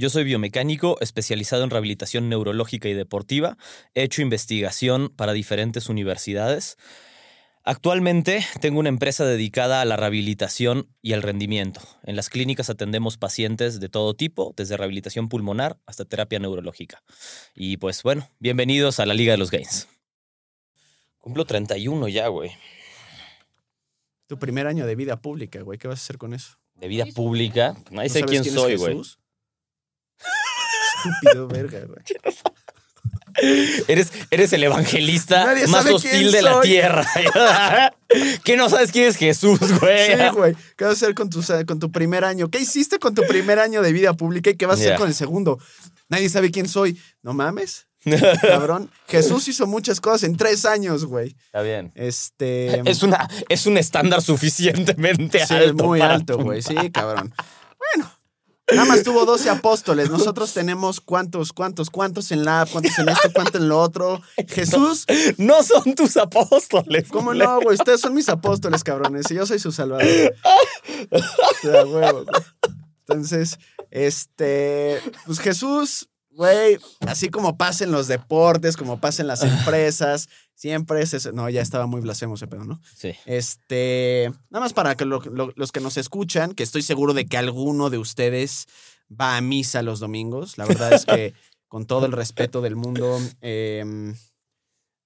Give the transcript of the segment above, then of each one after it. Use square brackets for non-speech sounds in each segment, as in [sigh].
Yo soy biomecánico especializado en rehabilitación neurológica y deportiva. He hecho investigación para diferentes universidades. Actualmente tengo una empresa dedicada a la rehabilitación y al rendimiento. En las clínicas atendemos pacientes de todo tipo, desde rehabilitación pulmonar hasta terapia neurológica. Y pues bueno, bienvenidos a la Liga de los Gains. Cumplo 31 ya, güey. Tu primer año de vida pública, güey. ¿Qué vas a hacer con eso? De vida pública. Nadie ¿No sé quién es soy, güey. Estúpido, verga, güey. Eres, eres el evangelista Nadie más hostil de la tierra. [laughs] ¿Qué no sabes quién es Jesús, güey? Sí, güey. ¿Qué vas a hacer con tu, con tu primer año? ¿Qué hiciste con tu primer año de vida pública y qué vas a hacer con el segundo? Nadie sabe quién soy. No mames, [laughs] cabrón. Jesús hizo muchas cosas en tres años, güey. Está bien. Este. Es, una, es un estándar suficientemente sí, alto. muy alto, güey. Sí, [laughs] cabrón. Bueno. Nada más tuvo 12 apóstoles. Nosotros tenemos cuántos, cuántos, cuántos en la, cuántos en esto, cuántos en lo otro. [laughs] Jesús, No son tus apóstoles. ¿Cómo no, güey? Ustedes son mis apóstoles, cabrones, y yo soy su salvador. O sea, huevo, güey. Entonces, este, pues Jesús, güey, así como pasa en los deportes, como pasa en las empresas, siempre es eso. No, ya estaba muy blasfemo ese pedo, ¿no? Sí. Este, nada más para que lo- lo- los que nos escuchan, que estoy seguro de que alguno de ustedes va a misa los domingos. La verdad es que, [laughs] con todo el respeto del mundo, em,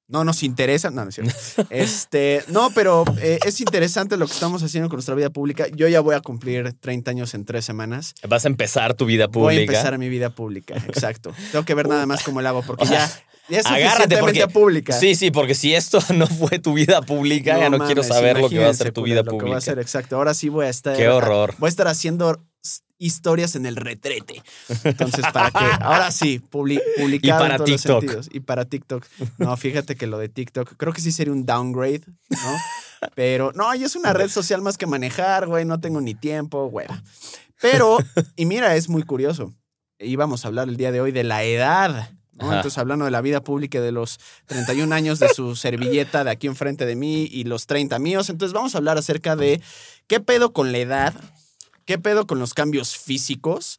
no nos interesa. No, no es cierto. [laughs] Este, no, pero eh, es interesante lo que estamos haciendo con nuestra vida pública. Yo ya voy a cumplir 30 años en tres semanas. Vas a empezar tu vida pública. Voy a empezar mi vida pública, exacto. Tengo que ver nada más cómo lo hago, porque ya [laughs] es agárrate, porque- pública. Sí, sí, porque si esto [laughs] no fue tu vida pública, ya no quiero saber lo que va a ser tu vida Lo que va pública. a ser, exacto. Ahora sí voy a estar. Qué horror. Voy a estar haciendo historias en el retrete. Entonces, para que. [laughs] Ahora sí, publi- publicado para en todos los TikTok. sentidos. Y para TikTok. No, fíjate que lo de TikTok, creo que sí sería un downgrade, ¿no? Pero, no, y es una red social más que manejar, güey. No tengo ni tiempo, güey. Pero, y mira, es muy curioso. Íbamos a hablar el día de hoy de la edad. ¿No? Entonces, hablando de la vida pública de los 31 años de su [laughs] servilleta de aquí enfrente de mí y los 30 míos. Entonces, vamos a hablar acerca de qué pedo con la edad, qué pedo con los cambios físicos,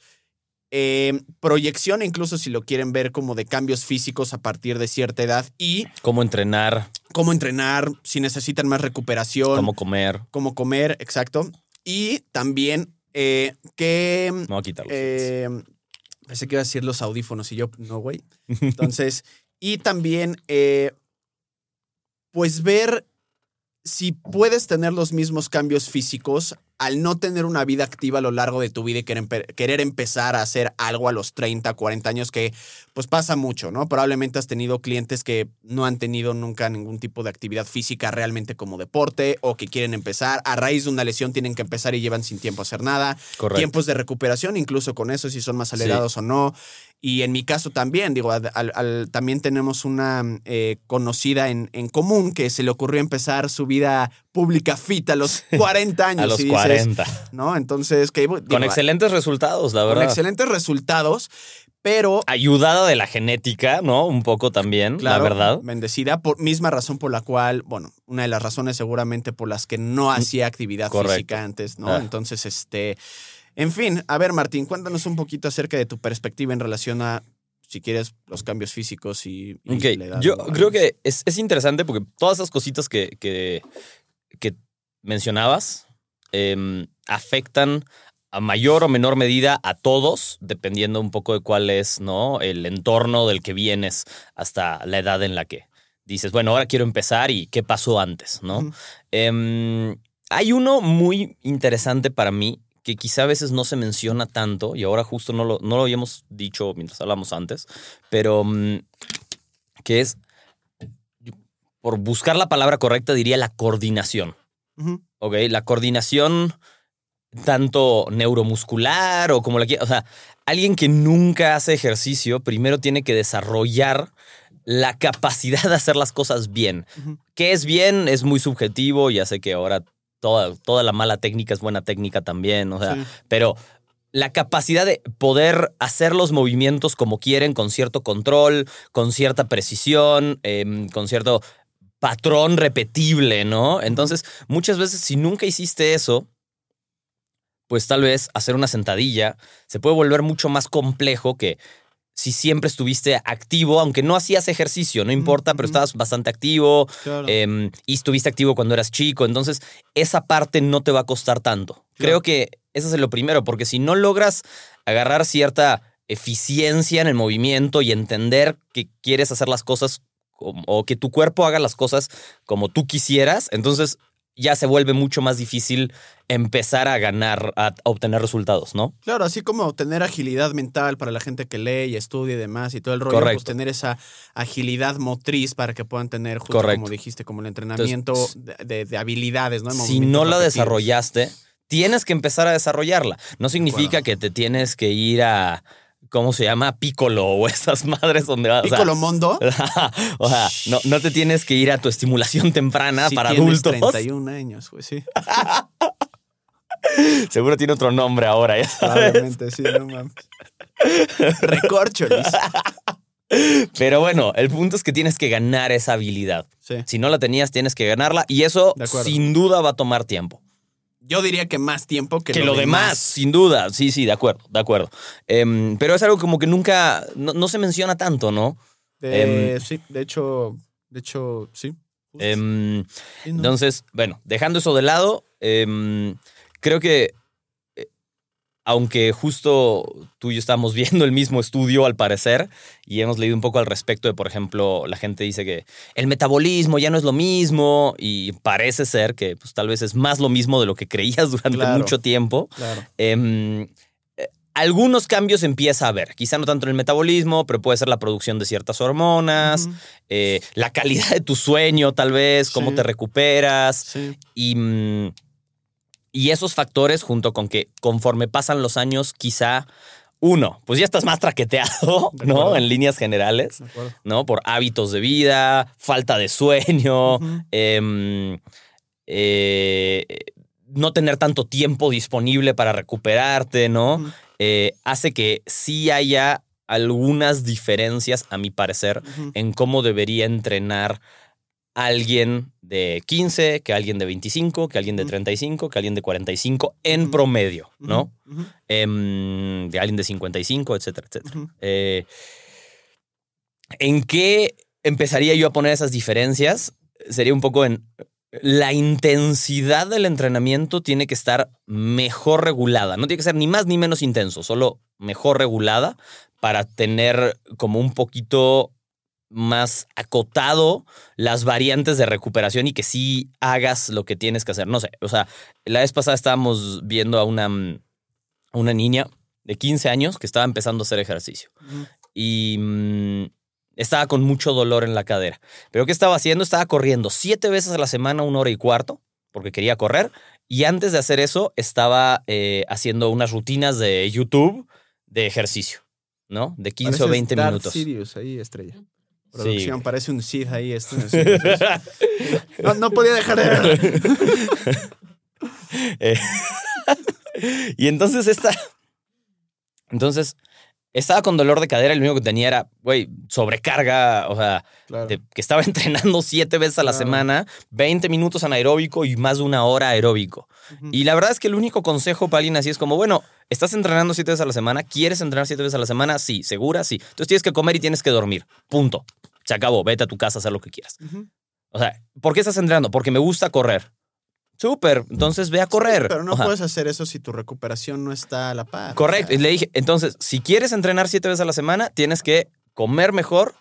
eh, proyección, incluso si lo quieren ver como de cambios físicos a partir de cierta edad y Cómo entrenar, cómo entrenar, si necesitan más recuperación, cómo comer. cómo comer, exacto. Y también eh, qué Me voy a quitarlo. eh, pensé que iba a decir los audífonos y yo, no, güey. [laughs] Entonces, y también, eh, pues ver si puedes tener los mismos cambios físicos al no tener una vida activa a lo largo de tu vida y querer, empe- querer empezar a hacer algo a los 30, 40 años, que pues pasa mucho, ¿no? Probablemente has tenido clientes que no han tenido nunca ningún tipo de actividad física realmente como deporte o que quieren empezar. A raíz de una lesión tienen que empezar y llevan sin tiempo a hacer nada Correcto. tiempos de recuperación, incluso con eso, si son más acelerados o no. Y en mi caso también, digo, al- también tenemos una eh, conocida en, en común que se le ocurrió empezar su vida pública fit a los 40 años. a los y dices, 40. ¿No? Entonces, que digo, Con excelentes resultados, la con verdad. excelentes resultados, pero Ayudada de la genética, ¿no? Un poco también, Claro, la verdad. Bendecida, por misma razón por la cual, bueno, una de las razones seguramente por las que no hacía actividad Mm, Correcto. física antes, ¿no? Ah. Entonces, este, en fin, a ver, Martín, cuéntanos un poquito acerca de tu perspectiva en relación a, si quieres, los cambios físicos y, y Ok, la edad. yo creo que es, es interesante porque todas esas cositas que mencionabas em, afectan a mayor o menor medida a todos, dependiendo un poco de cuál es ¿no? el entorno del que vienes hasta la edad en la que dices, bueno, ahora quiero empezar y qué pasó antes, ¿no? Em, hay uno muy interesante para mí que quizá a veces no se menciona tanto y ahora justo no lo, no lo habíamos dicho mientras hablamos antes, pero mm, que es, por buscar la palabra correcta, diría la coordinación. Ujú. ¿ok? La coordinación tanto neuromuscular o como la quieras. O sea, alguien que nunca hace ejercicio primero tiene que desarrollar la capacidad de hacer las cosas bien. Ujú. ¿Qué es bien? Es muy subjetivo. Ya sé que ahora toda, toda la mala técnica es buena técnica también. O sea, Sí. pero la capacidad de poder hacer los movimientos como quieren, con cierto control, con cierta precisión, em, con cierto patrón repetible, ¿no? Entonces, muchas veces, si nunca hiciste eso, pues tal vez hacer una sentadilla se puede volver mucho más complejo que si siempre estuviste activo, aunque no hacías ejercicio, no importa, pero estabas bastante activo, Claro. em, y estuviste activo cuando eras chico, entonces esa parte no te va a costar tanto. Creo que eso es lo primero, porque si no logras agarrar cierta eficiencia en el movimiento y entender que quieres hacer las cosas o que tu cuerpo haga las cosas como tú quisieras, entonces ya se vuelve mucho más difícil empezar a ganar, a obtener resultados, ¿no? Claro, así como tener agilidad mental para la gente que lee y estudia y demás y todo el rollo, pues Correcto. tener esa agilidad motriz para que puedan tener, justo Correcto. como dijiste, como el entrenamiento de, de- de habilidades, ¿no? Si no la desarrollaste, tienes que empezar a desarrollarla. No significa que te tienes que ir a, ¿cómo se llama? Piccolo o esas madres donde vas. Piccolo Mondo. [laughs] o sea, no, no te tienes que ir a tu estimulación temprana si para tienes adultos. 31 años, güey, sí. [laughs] Seguro tiene otro nombre ahora. ya sabes. Probablemente, sí, no mames. Recorcholis. Pero bueno, el punto es que tienes que ganar esa habilidad. Sí. Si no la tenías, tienes que ganarla y eso sin duda va a tomar tiempo. Yo diría que más tiempo que, Que, lo demás, sin duda. Sí, sí, de acuerdo, de acuerdo. Em, pero es algo como que nunca, no, no se menciona tanto, ¿no? De- sí, de hecho, de hecho, sí. Em, Sí, ¿no? Entonces, bueno, dejando eso de lado, em, creo que aunque justo tú y yo estamos [laughs] viendo el mismo estudio al parecer y hemos leído un poco al respecto de, por ejemplo, la gente dice que el metabolismo ya no es lo mismo y parece ser que pues, tal vez es más lo mismo de lo que creías [laughs] durante Claro. mucho tiempo. Claro. Em, eh, algunos cambios empieza a haber, quizá no tanto en el metabolismo, pero puede ser la producción de ciertas hormonas, eh, la calidad de tu sueño, tal vez, cómo Sí. te recuperas. Sí. Y, mm, y esos factores, junto con que conforme pasan los años, quizá, uno, pues ya estás más traqueteado, ¿no? En líneas generales. ¿no? Por hábitos de vida, falta de sueño, em, eh, no tener tanto tiempo disponible para recuperarte, ¿no? Eh, hace que sí haya algunas diferencias, a mi parecer, en cómo debería entrenar alguien de 15, que alguien de 25, que alguien de Ujú. 35, que alguien de 45 en promedio, ¿no? Em, de alguien de 55, etcétera, etcétera. Eh, ¿En qué empezaría yo a poner esas diferencias? Sería un poco en la intensidad del entrenamiento tiene que estar mejor regulada. No tiene que ser ni más ni menos intenso, solo mejor regulada para tener como un poquito más acotado las variantes de recuperación y que sí hagas lo que tienes que hacer. No sé, o sea, la vez pasada estábamos viendo a una, a una niña de 15 años que estaba empezando a hacer ejercicio y mm, estaba con mucho dolor en la cadera. Pero ¿qué estaba haciendo? Estaba corriendo siete veces a la semana, una hora y cuarto, porque quería correr. Y antes de hacer eso, estaba eh, haciendo unas rutinas de YouTube de ejercicio, ¿no? De 15 o Pareces 20 Darth minutos. Sirius ahí, estrella. Sí. Parece un Sith ahí. Sí. No, no podía dejar de ver. [laughs] Eh, y entonces esta. Entonces, estaba con dolor de cadera y lo único que tenía era, güey, sobrecarga, o sea, Claro. de- que estaba [laughs] entrenando siete veces a la Claro. semana, 20 minutos anaeróbico y más de una hora aeróbico. Y la verdad es que el único consejo para alguien así es como, bueno, estás entrenando siete veces a la semana, ¿quieres entrenar siete veces a la semana? Sí, segura, sí. Entonces tienes que comer y tienes que dormir. Punto. Se acabó, vete a tu casa a hacer lo que quieras. O sea, ¿por qué estás entrenando? Porque me gusta correr. Súper, entonces ve a correr. Pero no puedes hacer eso si tu recuperación no está a la par. Correcto. Y le dije, entonces, si quieres entrenar siete veces a la semana, tienes que comer mejor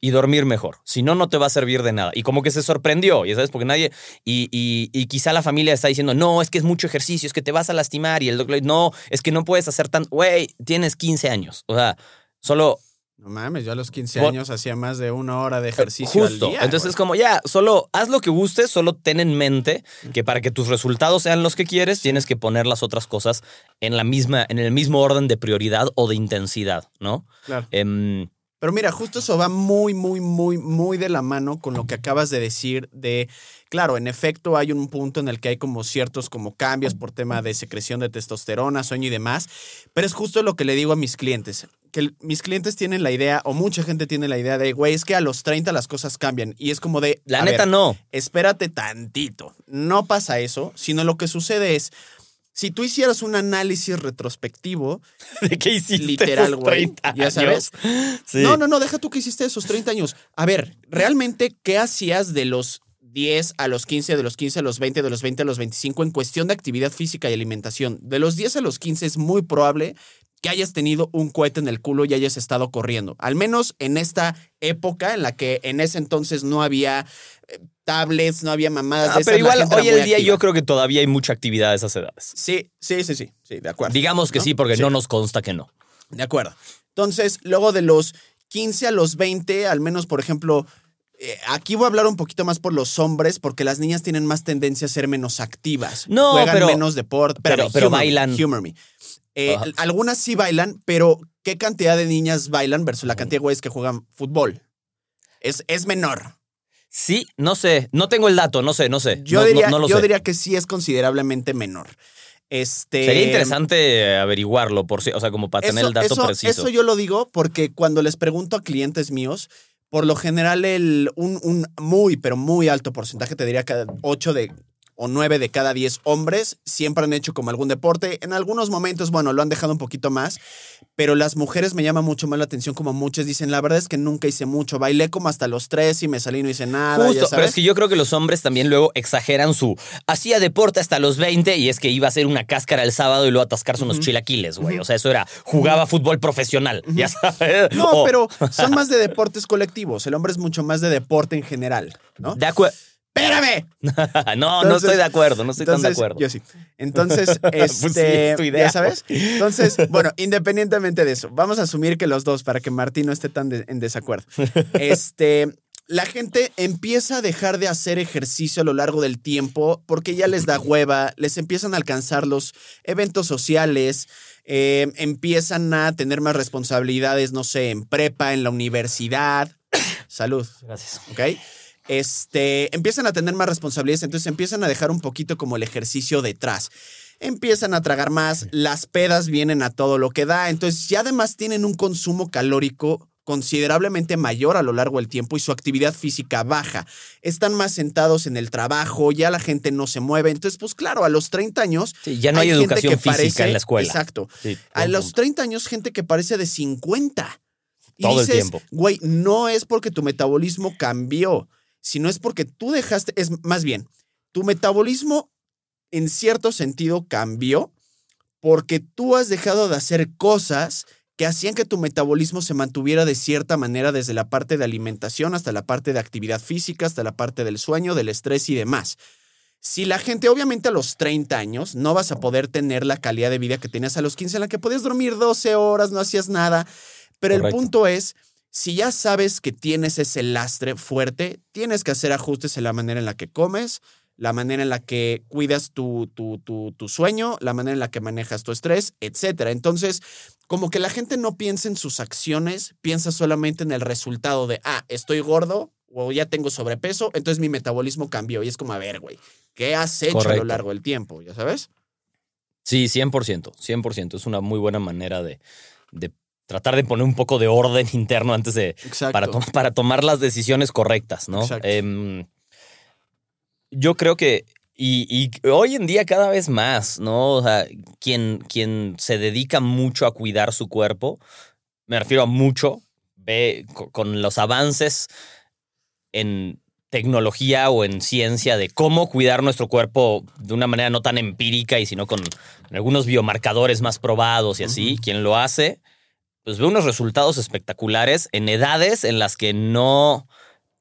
y dormir mejor. Si no, no te va a servir de nada. Y como que se sorprendió, ya sabes, porque nadie. Y, y- y quizá la familia está diciendo, no, es que es mucho ejercicio, es que te vas a lastimar. Y el doctor, no, es que no puedes hacer tan. Güey, tienes 15 años. O sea, solo No mames, yo a los 15 Por- años hacía más de una hora de ejercicio Justo. al día. Entonces es como ya, solo haz lo que gustes, solo ten en mente que para que tus resultados sean los que quieres, tienes que poner las otras cosas en la misma, en el mismo orden de prioridad o de intensidad, ¿no? Claro. Em, Pero mira, justo eso va muy, muy, muy, muy de la mano con lo que acabas de decir de, claro, en efecto hay un punto en el que hay como ciertos como cambios por tema de secreción de testosterona, sueño y demás, pero es justo lo que le digo a mis clientes, que mis clientes tienen la idea, o mucha gente tiene la idea de, güey, es que a los 30 las cosas cambian, y es como de... la neta ver, no. espérate tantito. No pasa eso, sino lo que sucede es, si tú hicieras un análisis retrospectivo, [laughs] ¿De qué hiciste? Literal, güey. 30 Ya sabes. Sí. no, no, no, deja tú que hiciste esos 30 años. A ver, realmente, ¿qué hacías de los 10 a los 15, de los 15 a los 20, de los 20 a los 25 en cuestión de actividad física y alimentación? De los 10 a los 15 es muy probable que hayas tenido un cohete en el culo y hayas estado corriendo. Al menos en esta época en la que en ese entonces no había eh, tablets, no había mamadas. Ah, de esas, pero igual, hoy en día activa. yo creo que todavía hay mucha actividad a esas edades. Sí, sí, sí, sí, sí, de acuerdo. Digamos que ¿No? sí, porque Sí. no nos consta que no. De acuerdo. Entonces, luego de los 15 a los 20, al menos, por ejemplo, eh, aquí voy a hablar un poquito más por los hombres, porque las niñas tienen más tendencia a ser menos activas. No, Juegan pero- menos deporte. pero- Espérame, pero humor me, bailan. humor me. Eh, algunas sí bailan, pero ¿qué cantidad de niñas bailan versus la cantidad de güeyes que juegan fútbol? Es, es menor. Sí, no sé. No tengo el dato, no sé, no sé. Yo, No- diría, no lo yo sé. diría que sí es considerablemente menor. Este, Sería interesante averiguarlo, por si, o sea, como para tener Eso- el dato eso- preciso. Eso yo lo digo porque cuando les pregunto a clientes míos, por lo general el, un, un muy, pero muy alto porcentaje, te diría que 8 de, o 9 de cada 10 hombres siempre han hecho como algún deporte. En algunos momentos, bueno, lo han dejado un poquito más, pero las mujeres me llama mucho más la atención como muchas dicen, la verdad es que nunca hice mucho, bailé como hasta los 3 y me salí y no hice nada. ya Justo, pero es que yo creo que los hombres también luego exageran su hacía deporte hasta los 20 y es que iba a hacer una cáscara el sábado y luego atascarse unos chilaquiles, güey. O sea, eso era jugaba fútbol profesional, ya sabes. No, pero son más de deportes colectivos. El hombre es mucho más de deporte en general, ¿no? De acuerdo. ¡Espérame! [laughs] no, no estoy de acuerdo, no estoy tan de acuerdo. Yo sí. Entonces, [laughs] Pues sí, este, es tu idea. ya sabes. Entonces, bueno, independientemente de eso, vamos a asumir que los dos, para que Martín no esté tan de- en desacuerdo. [laughs] Este, la gente empieza a dejar de hacer ejercicio a lo largo del tiempo porque ya les da hueva, les empiezan a alcanzar los eventos sociales, eh, empiezan a tener más responsabilidades, no sé, en prepa, en la universidad. [coughs] Salud. Gracias. ¿ok? Este, empiezan a tener más responsabilidades, entonces empiezan a dejar un poquito como el ejercicio detrás. Empiezan a tragar más, las pedas vienen a todo lo que da, entonces ya además tienen un consumo calórico considerablemente mayor a lo largo del tiempo y su actividad física baja. Están más sentados en el trabajo, ya la gente no se mueve, entonces pues claro, a los 30 años... Sí, ya no hay, educación física parece- en la escuela. Exacto. Sí, A los punto. 30 años, gente que parece de 50. Y Todo el dices, tiempo. Güey, no es porque tu metabolismo cambió, sino es porque tú dejaste, es más bien, tu metabolismo en cierto sentido cambió porque tú has dejado de hacer cosas que hacían que tu metabolismo se mantuviera de cierta manera desde la parte de alimentación hasta la parte de actividad física, hasta la parte del sueño, del estrés y demás. Si la gente, obviamente a los 30 años, no vas a poder tener la calidad de vida que tenías a los 15, en la que podías dormir 12 horas, no hacías nada. Pero Correcto. el punto es, si ya sabes que tienes ese lastre fuerte, tienes que hacer ajustes en la manera en la que comes, la manera en la que cuidas tu, tu, tu, tu sueño, la manera en la que manejas tu estrés, etc. Entonces, como que la gente no piensa en sus acciones, piensa solamente en el resultado de, ah, estoy gordo o ya tengo sobrepeso, entonces mi metabolismo cambió. Y es como, a ver, güey, ¿qué has hecho a lo largo del tiempo? ¿Ya sabes? Sí, 100%, 100%. Es una muy buena manera de, de tratar de poner un poco de orden [laughs] interno antes de, para, to- para tomar las decisiones correctas, ¿no? Em, yo creo que, y, y hoy en día cada vez más, ¿no? O sea, quien, quien se dedica mucho a cuidar su cuerpo, me refiero a mucho, ve co- con los avances en tecnología o en ciencia de cómo cuidar nuestro cuerpo de una manera no tan empírica y sino con algunos biomarcadores más probados y así, Ujú. quien lo hace, pues ve unos resultados espectaculares en edades en las que no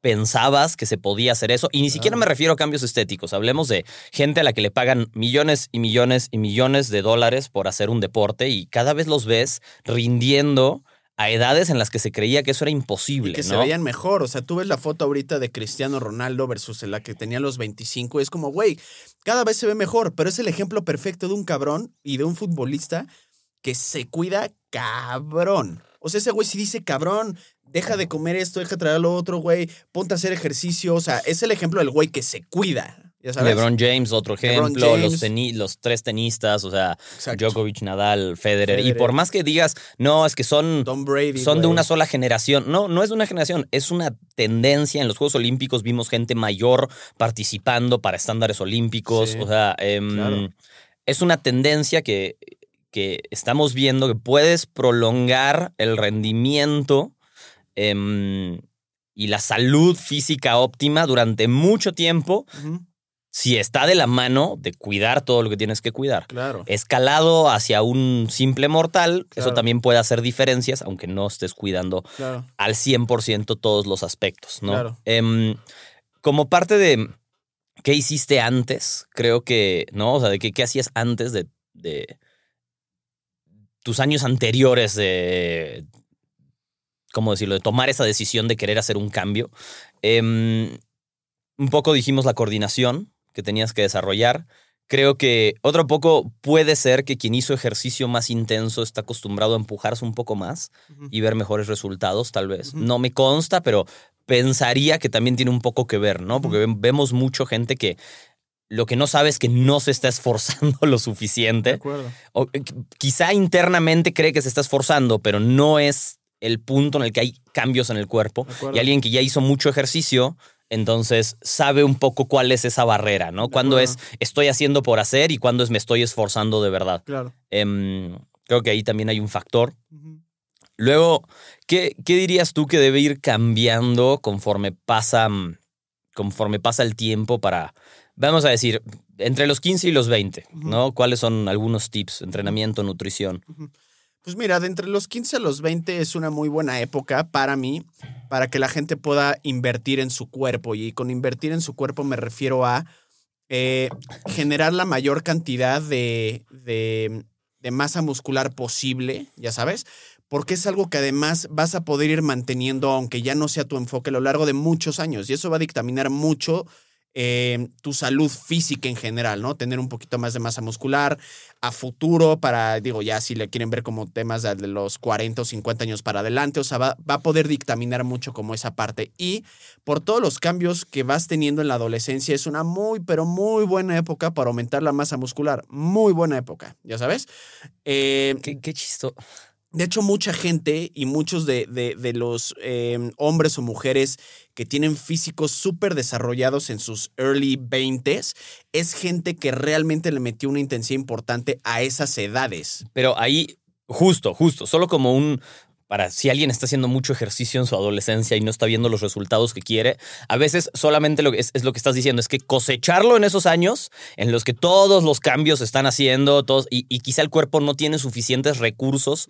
pensabas que se podía hacer eso. Y ni siquiera me refiero a cambios estéticos. Hablemos de gente a la que le pagan millones y millones y millones de dólares por hacer un deporte y cada vez los ves rindiendo a edades en las que se creía que eso era imposible. Y que ¿no? se veían mejor. O sea, tú ves la foto ahorita de Cristiano Ronaldo versus la que tenía los 25. Y es como, güey, cada vez se ve mejor. Pero es el ejemplo perfecto de un cabrón y de un futbolista que se cuida cabrón. O sea, ese güey sí dice, cabrón, deja de comer esto, deja de traer lo otro, güey, ponte a hacer ejercicio. O sea, es el ejemplo del güey que se cuida. ¿Ya sabes? LeBron James, otro ejemplo, James. Los, teni- los tres tenistas, o sea, Exacto. Djokovic, Nadal, Federer. Y por más que digas, no, es que son, Brady. son de una sola generación. No, no es de una generación, es una tendencia. En los Juegos Olímpicos vimos gente mayor participando para estándares olímpicos. Sí, o sea, em, claro. es una tendencia que, que estamos viendo que puedes prolongar el rendimiento em, y la salud física óptima durante mucho tiempo si está de la mano de cuidar todo lo que tienes que cuidar. Claro. Escalado hacia un simple mortal, eso también puede hacer diferencias, aunque no estés cuidando Claro. al 100% todos los aspectos, ¿no? Claro. Em, como parte de qué hiciste antes, creo que, ¿no? O sea, de qué, qué hacías antes de, de tus años anteriores de, ¿cómo decirlo?, de tomar esa decisión de querer hacer un cambio. Em, un poco dijimos la coordinación que tenías que desarrollar. Creo que otro poco puede ser que quien hizo ejercicio más intenso está acostumbrado a empujarse un poco más y ver mejores resultados, tal vez. No me consta, pero pensaría que también tiene un poco que ver, ¿no? Porque ve- vemos mucho gente que lo que no sabe es que no se está esforzando [laughs] lo De suficiente. acuerdo. O, eh, qu- quizá internamente cree que se está esforzando, pero no es el punto en el que hay cambios en el cuerpo. De. Y alguien que ya hizo mucho ejercicio, entonces sabe un poco cuál es esa barrera, ¿no? De Cuándo es estoy haciendo por hacer y cuándo es me estoy esforzando de verdad. Claro. Em, creo que ahí también hay un factor. Luego, ¿qué, qué dirías tú que debe ir cambiando conforme pasa, mm, conforme pasa el tiempo para, vamos a decir, entre los 15 y los 20, Ujú. ¿no? ¿Cuáles son algunos tips? Entrenamiento, nutrición. Pues mira, de entre los 15 a los 20 es una muy buena época para mí, para que la gente pueda invertir en su cuerpo. Y con invertir en su cuerpo me refiero a eh, generar la mayor cantidad de, de- de masa muscular posible, ya sabes, porque es algo que además vas a poder ir manteniendo, aunque ya no sea tu enfoque, a lo largo de muchos años. Y eso va a dictaminar mucho eh, tu salud física en general, ¿no? Tener un poquito más de masa muscular a futuro para, digo, ya si le quieren ver como temas de los 40 o 50 años para adelante, o sea, va, va a poder dictaminar mucho como esa parte. Y por todos los cambios que vas teniendo en la adolescencia, es una muy, pero muy buena época para aumentar la masa muscular. Muy buena época, ya sabes. Eh, Qué, qué. De hecho, mucha gente y muchos de, de- los eh, hombres o mujeres que tienen físicos súper desarrollados en sus early 20s es gente que realmente le metió una intensidad importante a esas edades. Pero ahí, justo, justo, solo como un... Para si alguien está haciendo mucho ejercicio en su adolescencia y no está viendo los resultados que quiere, a veces solamente lo que es, es lo que estás diciendo, es que cosecharlo en esos años en los que todos los cambios se están haciendo todos, y, y quizá el cuerpo no tiene suficientes recursos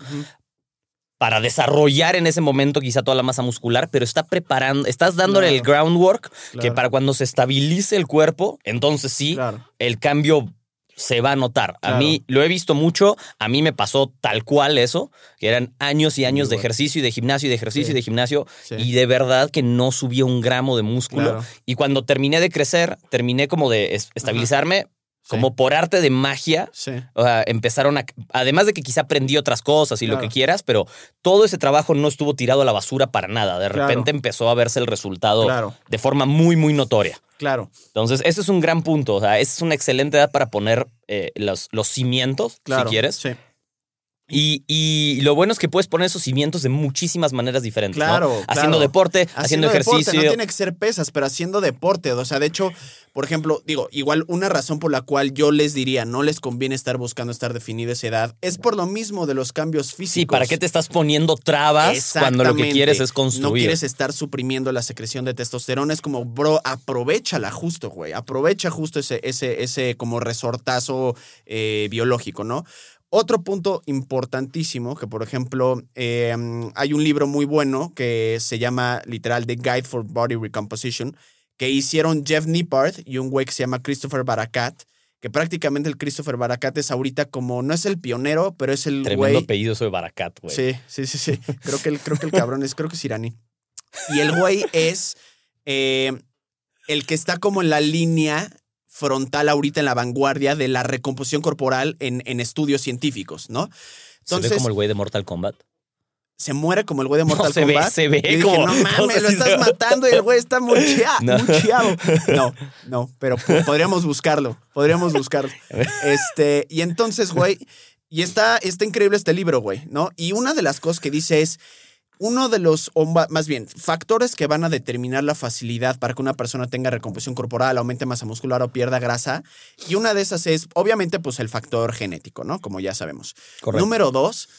para desarrollar en ese momento quizá toda la masa muscular, pero está preparando, estás dándole el Claro. groundwork que para cuando se estabilice el cuerpo, entonces sí, Claro. el cambio se va a notar. A mí lo he visto mucho, a mí me pasó tal cual eso, que eran años y años de ejercicio y de gimnasio y de ejercicio Sí. y de gimnasio Sí. y de verdad que no subía un gramo de músculo. Claro. Y cuando terminé de crecer, terminé como de es- estabilizarme, como por arte de magia. Sí. O sea, empezaron a. Además de que quizá aprendí otras cosas y lo que quieras, pero todo ese trabajo no estuvo tirado a la basura para nada. De Claro. repente empezó a verse el resultado Claro. de forma muy, muy notoria. Claro. Entonces, ese es un gran punto. O sea, esa es una excelente edad para poner eh, los, los cimientos, si quieres. Sí. Y, y lo bueno es que puedes poner esos cimientos de muchísimas maneras diferentes. ¿no? Claro, Haciendo claro. deporte, haciendo, deporte, ejercicio. no tiene que ser pesas, pero haciendo deporte. O sea, de hecho, por ejemplo, digo, igual una razón por la cual yo les diría no les conviene estar buscando estar definida esa edad es por lo mismo de los cambios físicos. Sí, ¿para qué te estás poniendo trabas cuando lo que quieres es construir? No quieres estar suprimiendo la secreción de testosterona. Es como, bro, aprovechala justo, güey. Aprovecha justo ese, ese, ese como resortazo eh, biológico, ¿no? Otro punto importantísimo, que por ejemplo, eh, hay un libro muy bueno que se llama literal The Guide for Body Recomposition, que hicieron Jeff Nippard y un güey que se llama Christopher Barakat, que prácticamente el Christopher Baracat es ahorita como, no es el pionero, pero es el Tremendo güey. apellido soy Baracat, güey. Sí, sí, sí, sí. [laughs] Creo que el, creo que el cabrón es, creo que es iraní. Y el güey es eh, el que está como en la línea frontal ahorita en la vanguardia de la recomposición corporal en, en estudios científicos, ¿no? Se ve como el güey de Mortal Kombat. se muere como el güey de [laughs] Mortal se ve- Kombat. se ve Yo dije, como- no mames, [laughs] lo estás se- matando y el güey está muy, [laughs] No. No, no, pero po- podríamos buscarlo, podríamos buscarlo. Este, y entonces, güey, y está, está increíble este libro, güey, ¿no? Y una de las cosas que dice es, uno de los, o más bien, factores que van a determinar la facilidad para que una persona tenga recomposición corporal, aumente masa muscular o pierda grasa, y una de esas es, obviamente, pues el factor genético, ¿no? Como ya sabemos. Correcto. Número dos,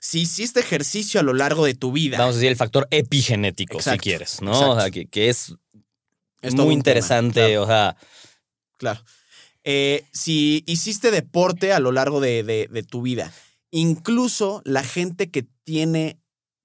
si hiciste ejercicio a lo largo de tu vida. Vamos a decir el factor epigenético, si quieres, ¿no? O sea, que, que es, Es muy tema, interesante, claro. o sea, Claro. Eh, si hiciste deporte a lo largo de, de- de tu vida, incluso la gente que tiene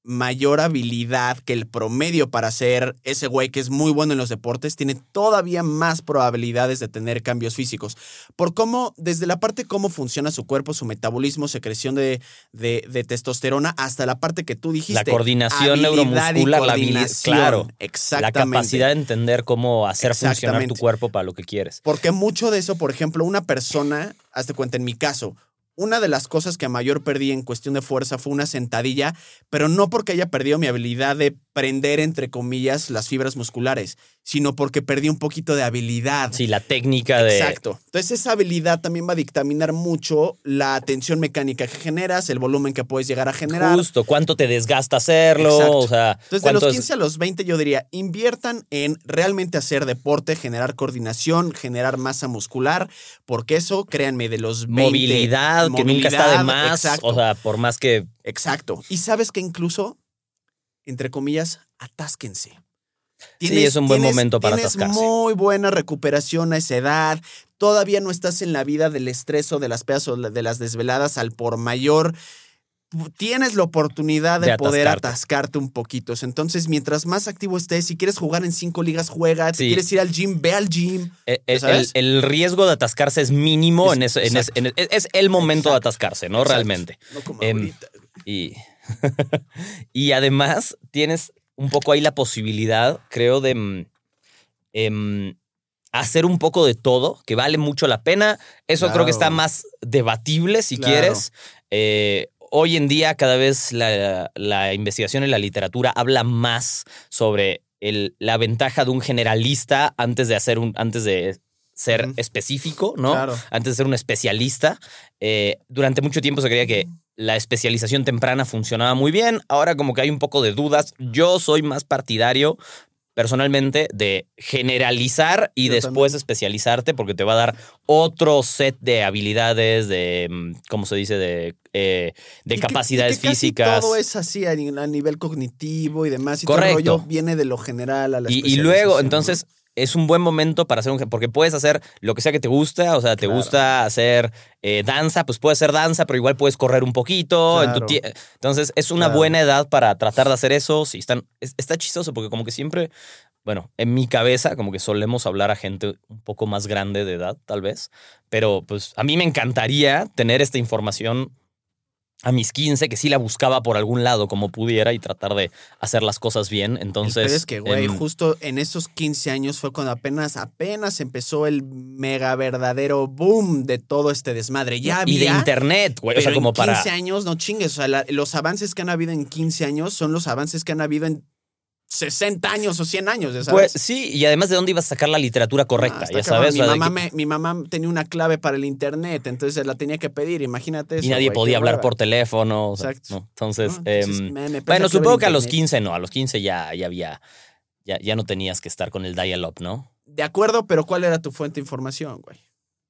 mayor habilidad que el promedio para ser ese güey que es muy bueno en los deportes, tiene todavía más probabilidades de tener cambios físicos. Por cómo, desde la parte cómo funciona su cuerpo, su metabolismo, secreción de, de- de testosterona, hasta la parte que tú dijiste. la coordinación neuromuscular, la habilidad, claro, la Exactamente. capacidad de entender cómo hacer funcionar tu cuerpo para lo que quieres. Porque mucho de eso, por ejemplo, una persona, hazte cuenta, en mi caso, una de las cosas que mayor perdí en cuestión de fuerza fue una sentadilla, pero no porque haya perdido mi habilidad de prender, entre comillas, las fibras musculares, sino porque perdí un poquito de habilidad. Sí, la técnica de... Exacto. Entonces esa habilidad también va a dictaminar mucho la tensión mecánica que generas, el volumen que puedes llegar a generar. Justo, cuánto te desgasta hacerlo, Exacto. o sea, Entonces, de los es- 15 a los 20, yo diría, inviertan en realmente hacer deporte, generar coordinación, generar masa muscular, porque eso, créanme, de los 20. movilidad, que nunca está de más, Exacto, o sea, por más que... exacto. Y sabes que incluso, entre comillas, atásquense. Sí, es un buen momento para tienes atascarse. muy buena recuperación a esa edad. Todavía no estás en la vida del estrés o de las pedas o de las desveladas al por mayor. Tienes la oportunidad de, De poder atascarte. un poquito. Entonces, mientras más activo estés, si quieres jugar en cinco ligas, juega. Si Sí. quieres ir al gym, ve al gym. eh, El, ¿Sabes? el- el riesgo de atascarse es mínimo Es- en eso, en exacto. en- es, es el momento Exacto. de atascarse, ¿no? Exacto. Realmente. No como ahorita. Y, [laughs] y además tienes un poco ahí la posibilidad, creo, de mm, em, hacer un poco de todo, que vale mucho la pena. Eso creo que está más debatible, si Claro. quieres. Eh, hoy en día cada vez la, la investigación en la literatura habla más sobre el- la ventaja de un generalista antes de hacer un, antes de ser específico, ¿no? Claro. antes de ser un especialista. Eh, durante mucho tiempo se creía que la especialización temprana funcionaba muy bien. Ahora como que hay un poco de dudas. Yo soy más partidario personalmente de generalizar y Yo después también. especializarte porque te va a dar otro set de habilidades, de, mm, ¿cómo se dice? De, eh, de Y que- y capacidades que físicas. Todo es así a, ni- a nivel cognitivo y demás. Y Correcto. todo el rollo viene de lo general a la Y, y luego, ¿no? Es un buen momento para hacer un... Porque puedes hacer lo que sea que te gusta, o sea, te Claro. gusta hacer eh, danza, pues puedes hacer danza, pero igual puedes correr un poquito. en tu Entonces, es una Claro. buena edad para tratar de hacer eso. Si están, es- está chistoso porque como que siempre, bueno, en mi cabeza como que solemos hablar a gente un poco más grande de edad, tal vez. Pero pues a mí me encantaría tener esta información a mis 15, que sí la buscaba por algún lado como pudiera y tratar de hacer las cosas bien. Entonces... pedo es que, güey, em, justo en esos 15 años fue cuando apenas, apenas empezó el mega verdadero boom de todo este desmadre. Ya había, y de internet, güey. O sea, pero como en para. 15 años, no chingues. O sea, la- los avances que han habido en 15 años son los avances que han habido en 60 años o 100 años, ya Pues sabes. sí, y además de dónde ibas a sacar la literatura correcta, Ah, ya sabes. Mi o sea, de mamá, que- me- mi mamá tenía una clave para el internet, entonces la tenía que pedir, imagínate eso. y nadie podía hablar por teléfono. o sea, Exacto. ¿no? Entonces, ¿no? Entonces, em, me- me presta bueno, supongo que a los internet. 15 no, a los 15 ya, ya había. Ya, ya no tenías que estar con el dial-up, ¿no? De acuerdo, pero ¿cuál era tu fuente de información, güey?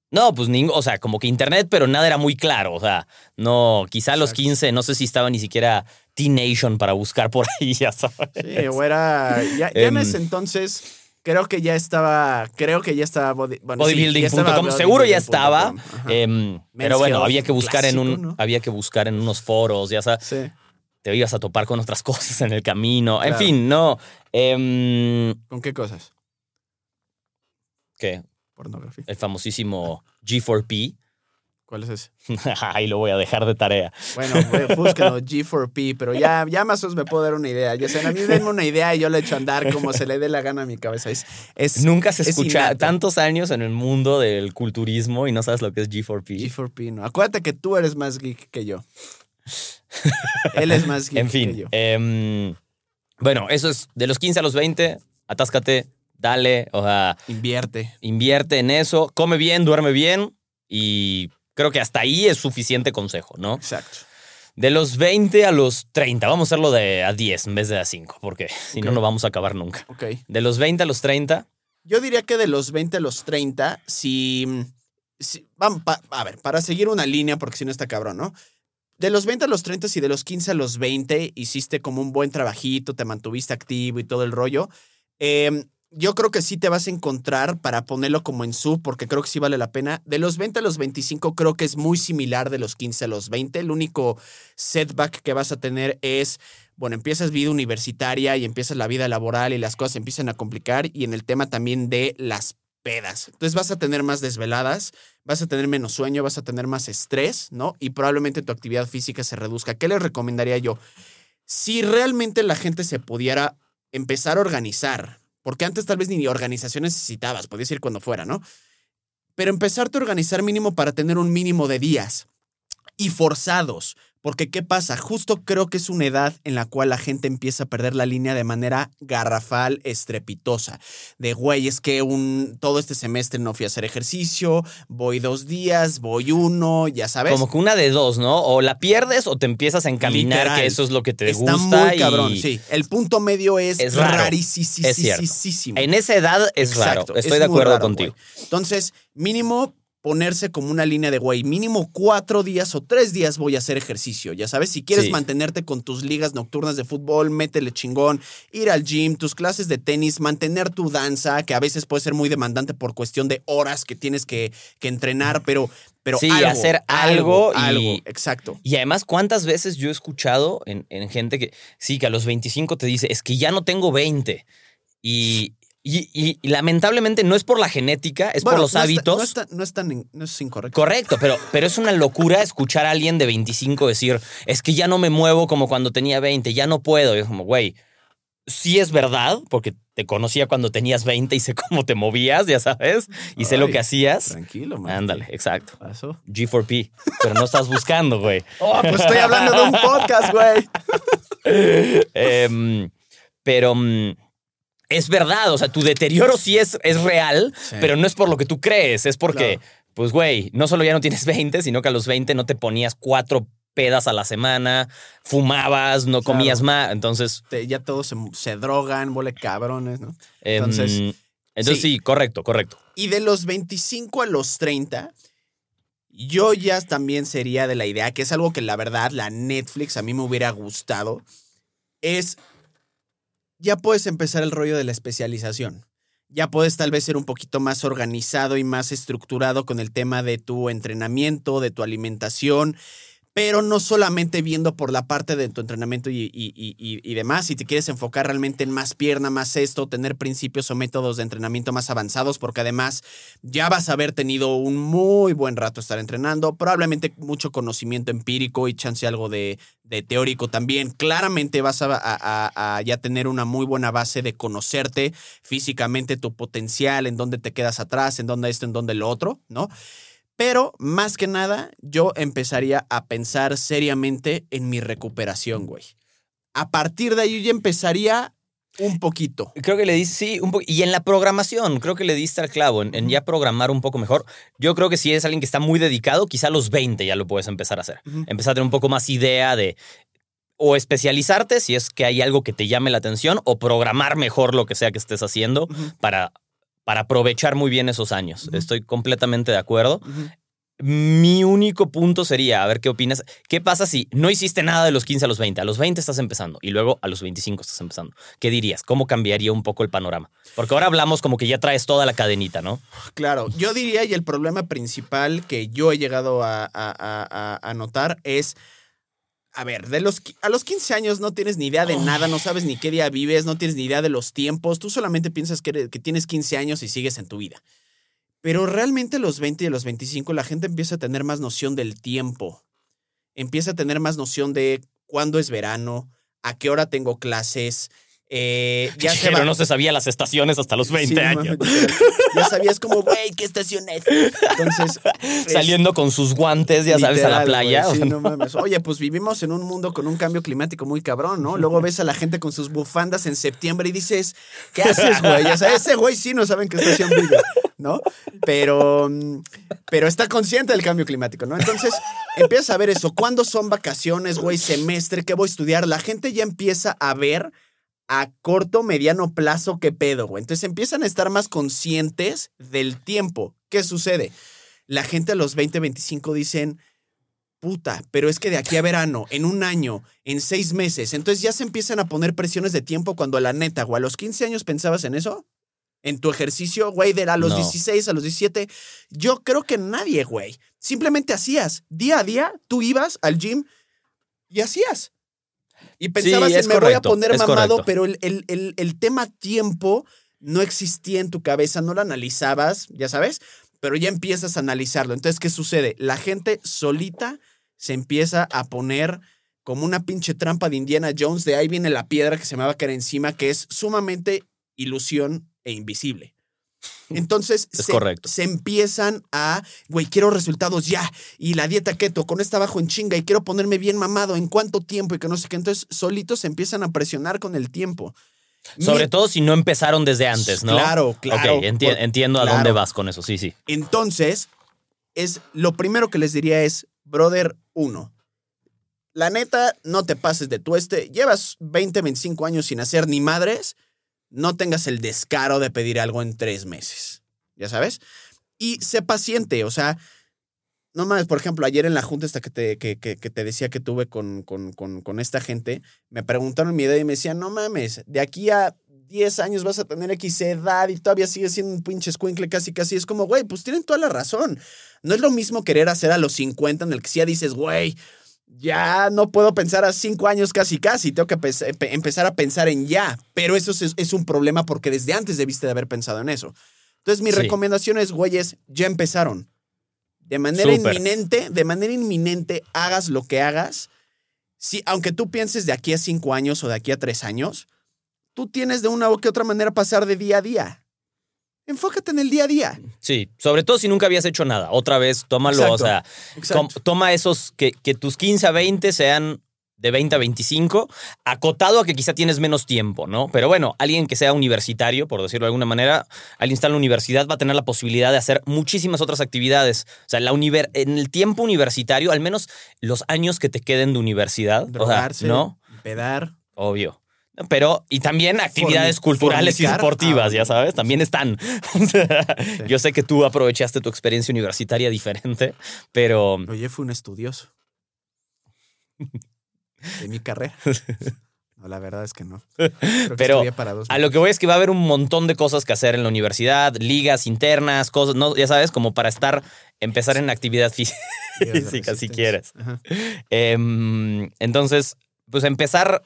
No, pues ningún, o sea, como que internet, pero nada era muy claro. O sea, no, quizá a los Exacto. 15, no sé si estaba ni siquiera T-Nation para buscar por ahí, [laughs] ya sabes. Sí, o era. Ya, ya en Em. ese entonces. Creo que ya estaba. Creo que ya estaba. Body, bueno, Bodybuilding.com, seguro ya estaba. em, pero bueno, había que buscar en un, había que buscar en unos foros, ya sabes. sí. te ibas a topar con otras [laughs] cosas en el camino. En fin, no. em, ¿Con qué cosas? ¿Qué? Pornografía. el famosísimo G4P. ¿Cuál es ese? [laughs] Ahí lo voy a dejar de tarea. Bueno, güey, búsquenlo, G4P, pero ya, ya más o menos me puedo dar una idea. Ya sea, a mí denme una idea y yo le echo a andar como se le dé la gana a mi cabeza. Es, es Nunca se es escucha innato. tantos años en el mundo del culturismo y no sabes lo que es G4P. G4P, no. Acuérdate que tú eres más geek que yo. [laughs] Él es más geek En que fin, yo. em, bueno, eso es de los 15 a los 20, atáscate, dale, o sea, Invierte. invierte en eso, come bien, duerme bien y creo que hasta ahí es suficiente consejo, ¿no? Exacto. De los 20 a los 30, vamos a hacerlo de a 10 en vez de a 5, porque si no, no vamos a acabar nunca. Ok. De los 20 a los 30, Yo diría que de los 20 a los 30, si. si- vamos, pa- a ver, para seguir una línea, porque si no está cabrón, ¿no? De los 20 a los 30 y de los 15 a los 20 hiciste como un buen trabajito, te mantuviste activo y todo el rollo. eh, yo creo que sí te vas a encontrar para ponerlo como en sub, porque creo que sí vale la pena. De los 20 a los 25 creo que es muy similar de los 15 a los 20. El único setback que vas a tener es, bueno, empiezas vida universitaria y empiezas la vida laboral y las cosas se empiezan a complicar y en el tema también de las pedas. Entonces vas a tener más desveladas, vas a tener menos sueño, vas a tener más estrés, ¿no? Y probablemente tu actividad física se reduzca. ¿Qué les recomendaría yo? Si realmente la gente se pudiera empezar a organizar, porque antes tal vez ni organización necesitabas, podías ir cuando fuera, ¿no? Pero empezarte a organizar mínimo para tener un mínimo de días y forzados. Porque ¿qué pasa? Justo creo que es una edad en la cual la gente empieza a perder la línea de manera garrafal, estrepitosa. De, güey, es que un, todo este semestre no fui a hacer ejercicio, voy dos días, voy uno, ya sabes. como que una de dos, ¿no? O la pierdes o te empiezas a encaminar Literal. que eso es lo que te Está gusta. muy cabrón, y sí. El punto medio es, Es rarísimo. En esa edad es Exacto, raro. Estoy es de acuerdo raro, contigo. güey. Entonces, mínimo ponerse como una línea de, güey, mínimo cuatro días o tres días voy a hacer ejercicio. Ya sabes, si quieres Sí. mantenerte con tus ligas nocturnas de fútbol, métele chingón, ir al gym, tus clases de tenis, mantener tu danza, que a veces puede ser muy demandante por cuestión de horas que tienes que, que entrenar, pero, pero Sí, algo, hacer algo y- algo, exacto. Y además, ¿cuántas veces yo he escuchado en, en gente que sí, que a los 25 te dice, es que ya no tengo 20? Y, y- y- y lamentablemente no es por la genética, es Bueno, por los no está- hábitos. no, está- no es tan in- no es incorrecto. Correcto, pero, pero es una locura escuchar a alguien de 25 decir, es que ya no me muevo como cuando tenía 20, ya no puedo. Y es como, güey, sí es verdad, porque te conocía cuando tenías 20 y sé cómo te movías, ya sabes, y sé lo que hacías. Tranquilo, man. Ándale, exacto. Pasó. G4P, pero no estás buscando, güey. [laughs] Oh, pues estoy hablando de un podcast, güey. [laughs] Em, pero mm, es verdad, o sea, tu deterioro sí es, es real, Sí. pero no es por lo que tú crees, es porque, Claro. pues, güey, no solo ya no tienes [laughs] 20, sino que a los 20 no te ponías cuatro pedas a la semana, fumabas, no Claro. comías más, entonces... Te- ya todos se, se drogan, mole cabrones, ¿no? em, Entonces, entonces sí. sí, correcto, correcto. Y de los 25 a los 30, yo ya también sería de la idea, que es algo que la verdad la Netflix a mí me hubiera gustado, es, ya puedes empezar el rollo de la especialización. Ya puedes tal vez ser un poquito más organizado y más estructurado con el tema de tu entrenamiento, de tu alimentación, pero no solamente viendo por la parte de tu entrenamiento y, y- y- y- demás, si te quieres enfocar realmente en más pierna, más esto, tener principios o métodos de entrenamiento más avanzados, porque además ya vas a haber tenido un muy buen rato estar entrenando, probablemente mucho conocimiento empírico y chance algo de, de teórico también. Claramente vas a- a- a ya tener una muy buena base de conocerte físicamente, tu potencial, en dónde te quedas atrás, en dónde esto, en dónde lo otro, ¿no? Pero más que nada, yo empezaría a pensar seriamente en mi recuperación, güey. A partir de ahí yo ya empezaría un poquito. Creo que le diste, sí, un po- y en la programación, creo que le diste al clavo, en, en ya programar un poco mejor. Yo creo que si eres alguien que está muy dedicado, quizá a los 20 ya lo puedes empezar a hacer. Empezar a tener un poco más idea de o especializarte si es que hay algo que te llame la atención o programar mejor lo que sea que estés haciendo para, para aprovechar muy bien esos años. Estoy completamente de acuerdo. Mi único punto sería, a ver qué opinas, ¿qué pasa si no hiciste nada de los 15 a los 20? A los 20 estás empezando y luego a los 25 estás empezando. ¿Qué dirías? ¿Cómo cambiaría un poco el panorama? Porque ahora hablamos como que ya traes toda la cadenita, ¿no? Claro, yo diría, y el problema principal que yo he llegado a- a- a notar es, a ver, a los 15 años no tienes ni idea de nada, no sabes ni qué día vives, no tienes ni idea de los tiempos, tú solamente piensas que, eres- que tienes 15 años y sigues en tu vida. Pero realmente a los 20 y a los 25 la gente empieza a tener más noción del tiempo. Empieza a tener más noción de cuándo es verano, a qué hora tengo clases. Eh, ya se Pero va- no se sabía las estaciones hasta los 20 Sí, no años. Ya sabías como, güey, ¿qué estación es? Entonces, es- [laughs] Saliendo con sus guantes, ya sabes, a la playa. sí, no mames. Oye, pues vivimos en un mundo con un cambio climático muy cabrón, ¿no? Luego ves a la gente con sus bufandas en septiembre y dices, ¿qué haces, güey? O sea, ese güey sí no saben qué estación vive, ¿no? Pero, mm, pero está consciente del cambio climático, ¿no? Entonces, empiezas a ver eso. ¿Cuándo son vacaciones, güey? Semestre, ¿qué voy a estudiar? La gente ya empieza a ver a corto, mediano plazo qué pedo, güey. Entonces empiezan a estar más conscientes del tiempo. ¿Qué sucede? La gente a los 20, 25 dicen, puta, pero es que de aquí a verano, en un año, en seis meses, entonces ya se empiezan a poner presiones de tiempo cuando la neta, güey, a los 15 años pensabas en eso. En tu ejercicio, güey, de a los No. 16, a los 17, yo creo que nadie, güey. Simplemente hacías. Día a día, tú ibas al gym y hacías. Y pensabas es en me voy a correcto, poner es mamado, correcto. pero el, el- el- el tema tiempo no existía en tu cabeza, no lo analizabas, ya sabes, pero ya empiezas a analizarlo. Entonces, ¿qué sucede? La gente solita se empieza a poner como una pinche trampa de Indiana Jones, de ahí viene la piedra que se me va a caer encima, que es sumamente ilusión e invisible. Entonces Es se, correcto. se empiezan a, güey, quiero resultados ya, y la dieta keto, con esta bajo en chinga, y quiero ponerme bien mamado, en cuánto tiempo, y que no sé qué. Entonces, solitos se empiezan a presionar con el tiempo. Sobre Mi- todo si no empezaron desde antes, ¿no? Claro, claro. Ok, enti- Por- entiendo a claro. dónde vas con eso, sí, sí. Entonces, es lo primero que les diría es, brother, uno. La neta, no te pases de tueste. Llevas 20, 25 años sin hacer ni madres. No tengas el descaro de pedir algo en tres meses. ¿Ya sabes? Y sé paciente. O sea, no mames, por ejemplo, ayer en la junta esta que te, que, que- te decía que tuve con, con, con, con esta gente, me preguntaron mi edad y me decían, no mames, de aquí a 10 años vas a tener X edad y todavía sigues siendo un pinche escuincle casi casi. Es como, güey, pues tienen toda la razón. No es lo mismo querer hacer a los 50 en el que sí ya dices, güey, ya no puedo pensar a 5 años casi casi, tengo que pe- pe- empezar a pensar en ya. Pero eso es, es un problema porque desde antes debiste de haber pensado en eso. Entonces mi Sí. recomendación es, güeyes, ya empezaron. De manera inminente, de manera inminente, hagas lo que hagas. Si, aunque tú pienses de aquí a 5 años o de aquí a 3 años, tú tienes de una u que otra manera pasar de día a día. Enfócate en el día a día. Sí, sobre todo si nunca habías hecho nada. Otra vez, tómalo, Exacto, o sea, toma esos, que, que tus 15 a 20 sean de 20 a 25, acotado a que quizá tienes menos tiempo, ¿no? Pero bueno, alguien que sea universitario, por decirlo de alguna manera, alguien está en la universidad va a tener la posibilidad de hacer muchísimas otras actividades. O sea, la univer- en el tiempo universitario, al menos los años que te queden de universidad, o sea, Drogarse, ¿no? pedar. Obvio. Pero, y también actividades culturales y fornicar. deportivas, Ah, ya sabes, también están. [laughs] Sí. Yo sé que tú aprovechaste tu experiencia universitaria diferente, pero Oye, fue un estudioso. De mi carrera. [laughs] No, la verdad es que no. Que Pero estudié para dos a lo que voy es que va a haber un montón de cosas que hacer en la universidad, ligas internas, cosas, no, ya sabes, como para estar, empezar en actividad fí- física si quieres. Em, entonces, pues empezar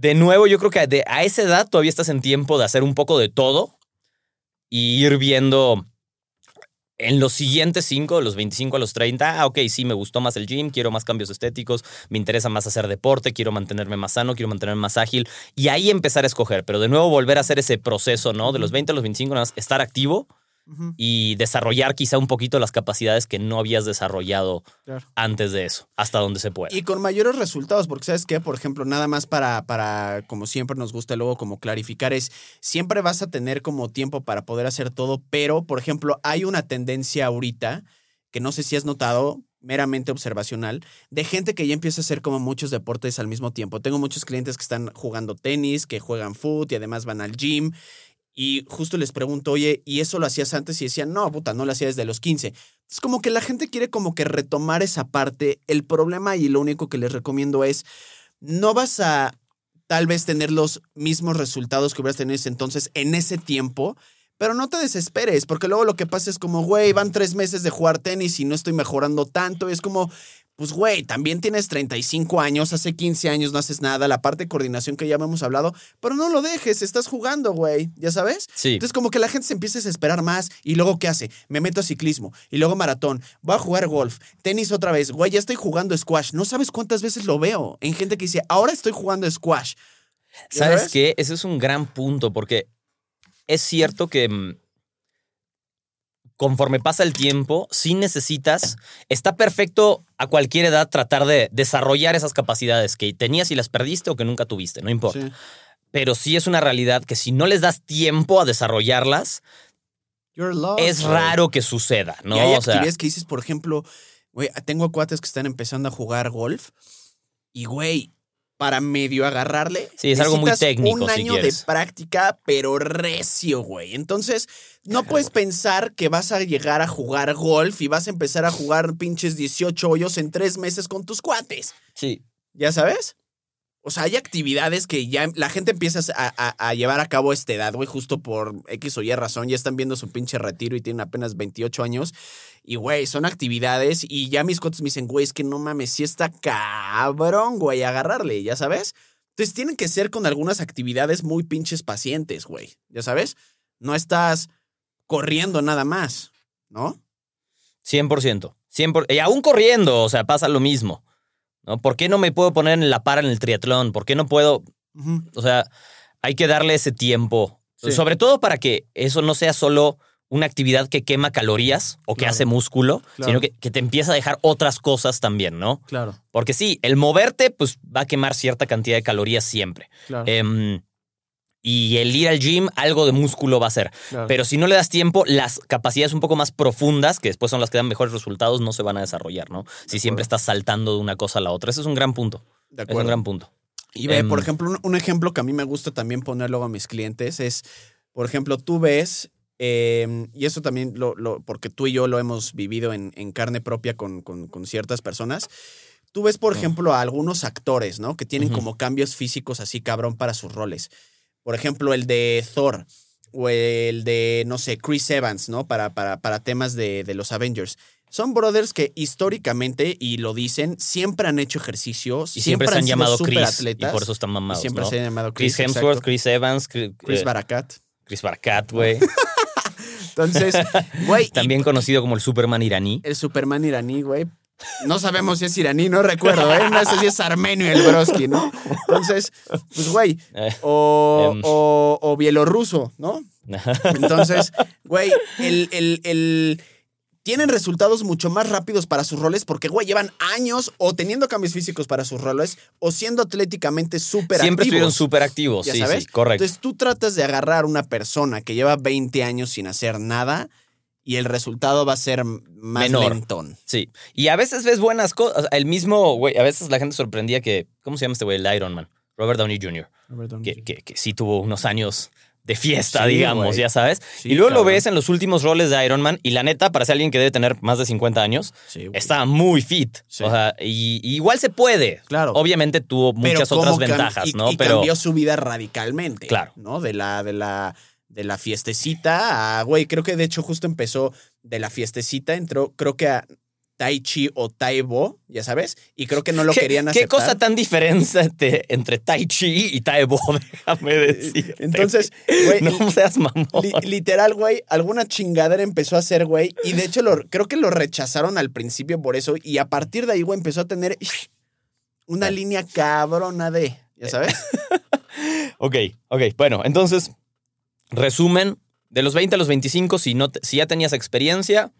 de nuevo, yo creo que de- a esa edad todavía estás en tiempo de hacer un poco de todo y ir viendo en los siguientes cinco, de los 25 a los 30, ah, ok, sí, me gustó más el gym, quiero más cambios estéticos, me interesa más hacer deporte, quiero mantenerme más sano, quiero mantenerme más ágil y ahí empezar a escoger, pero de nuevo volver a hacer ese proceso, ¿no? De los 20 a los 25, nada más estar activo Y desarrollar quizá un poquito las capacidades que no habías desarrollado claro. antes de eso, hasta donde se pueda. Y con mayores resultados, porque sabes qué, por ejemplo, nada más para, para, como siempre nos gusta luego como clarificar, es siempre vas a tener como tiempo para poder hacer todo, pero, por ejemplo, hay una tendencia ahorita, que no sé si has notado, meramente observacional, de gente que ya empieza a hacer como muchos deportes al mismo tiempo. Tengo muchos clientes que están jugando tenis, que juegan foot y además van al gym. Y justo les pregunto, oye, ¿y eso lo hacías antes? Y decían, no, puta, no lo hacía desde los 15. Es como que la gente quiere como que retomar esa parte. El problema y lo único que les recomiendo es, no vas a tal vez tener los mismos resultados que hubieras tenido en ese entonces en ese tiempo, pero no te desesperes, porque luego lo que pasa es como, güey, van tres meses de jugar tenis y no estoy mejorando tanto. Es como, pues güey, también tienes 35 años, hace 15 años no haces nada, la parte de coordinación que ya hemos hablado, pero no lo dejes, estás jugando, güey, ¿ya sabes? Sí. Entonces como que la gente se empieza a desesperar más y luego ¿qué hace? Me meto a ciclismo y luego maratón, voy a jugar golf, tenis otra vez, güey, ya estoy jugando squash, no sabes cuántas veces lo veo en gente que dice, ahora estoy jugando squash. ¿Ya ¿Sabes sabes? qué? Ese es un gran punto porque es cierto que mm, conforme pasa el tiempo, sí necesitas, está perfecto a cualquier edad tratar de desarrollar esas capacidades que tenías y las perdiste o que nunca tuviste, no importa. Sí. Pero sí es una realidad que si no les das tiempo a desarrollarlas, lost, es raro que suceda, ¿no? Y hay O sea, actividades que dices, por ejemplo, güey, tengo cuates que están empezando a jugar golf y, güey, para medio agarrarle. Sí, es algo muy técnico, Un si año de práctica, pero recio, güey. Entonces, no puedes pensar que vas a llegar a jugar golf y vas a empezar a jugar pinches 18 hoyos en tres meses con tus cuates. sí. ¿Ya sabes? O sea, hay actividades que ya la gente empieza a, llevar a cabo a esta edad, güey, justo por X o Y razón. Ya están viendo su pinche retiro y tienen apenas 28 años. Y, güey, son actividades. Y ya mis cuates me dicen, güey, es que no mames, sí está cabrón, güey, agarrarle, ¿ya sabes? Entonces tienen que ser con algunas actividades muy pinches pacientes, güey, ¿ya sabes? No estás corriendo nada más, ¿no? 100%. 100%. Y aún corriendo, o sea, pasa lo mismo. ¿No? ¿Por qué no me puedo poner en la para en el triatlón? ¿Por qué no puedo? O sea, hay que darle ese tiempo. Sí. Sobre todo para que eso no sea solo una actividad que quema calorías o que Claro. hace músculo, Claro. sino que, que te empieza a dejar otras cosas también, ¿no? Claro, Porque sí, el moverte, pues va a quemar cierta cantidad de calorías siempre. claro. Em, y el ir al gym, algo de músculo va a ser. claro. Pero si no le das tiempo, las capacidades un poco más profundas, que después son las que dan mejores resultados, no se van a desarrollar, ¿no? Si siempre estás saltando de una cosa a la otra. Ese es un gran punto. de Es un acuerdo. gran punto. Y ve, Em, por ejemplo, un, un ejemplo que a mí me gusta también poner luego a mis clientes es, por ejemplo, tú ves, eh, y eso también, lo, lo- porque tú y yo lo hemos vivido en, en carne propia con, con- con ciertas personas, tú ves, por Mm. ejemplo, a algunos actores, ¿no? Que tienen como cambios físicos así cabrón para sus roles. Por ejemplo, el de Thor o el de, no sé, Chris Evans, ¿no? Para, para, para temas de, de los Avengers. Son brothers que históricamente, y lo dicen, siempre han hecho ejercicios. Y siempre, se han llamado Chris. Y superatletas. por eso están Y mamados, siempre ¿no? se han llamado Chris. Chris Hemsworth, exacto. Chris Evans, Chris, Chris eh, Barakat. Chris Barkat, güey. [laughs] Entonces, güey. [laughs] y También conocido como el Superman iraní. El Superman iraní, güey. No sabemos si es iraní, no recuerdo, ¿eh? No sé si es armenio el broski, ¿no? Entonces, pues, güey. Eh, O, Em. o, o bielorruso, ¿no? Entonces, [laughs] güey, el, el, el- tienen resultados mucho más rápidos para sus roles porque, güey, llevan años o teniendo cambios físicos para sus roles o siendo atléticamente súper Siempre estuvieron activos. súper activos. Sí, sabes. sí, correcto. Entonces tú tratas de agarrar una persona que lleva 20 años sin hacer nada y el resultado va a ser más Menor. lentón. Sí. Y a veces ves buenas cosas. El mismo, güey, a veces la gente sorprendía que. ¿Cómo se llama este güey? El Iron Man. Robert Downey Jr. Que, que, que sí tuvo unos años de fiesta, Sí, digamos, güey. ya sabes. Sí, y luego lo ves en los últimos roles de Iron Man y la neta, para ser alguien que debe tener más de 50 años, Sí, está muy fit. Sí. O sea, y, y igual se puede. Claro. Obviamente tuvo muchas otras ventajas, y- ¿no? y Pero cambió su vida radicalmente. Claro. ¿No? De la, de la, de la fiestecita a, güey, creo que de hecho justo empezó de la fiestecita, entró, creo que a Tai Chi o Tai Bo, ya sabes, y creo que no lo ¿Qué, querían qué aceptar. cosa tan diferente entre Tai Chi y Tai Bo, [laughs] déjame decir. Entonces, güey, no seas mamón. Li- literal, güey, alguna chingadera empezó a hacer, güey. Y de hecho, lo- creo que lo rechazaron al principio por eso. Y a partir de ahí, güey, empezó a tener una línea cabrona de. ¿Ya sabes? [laughs] Ok, ok. Bueno, entonces, resumen, de los 20 a los 25, si, no te- si ya tenías experiencia,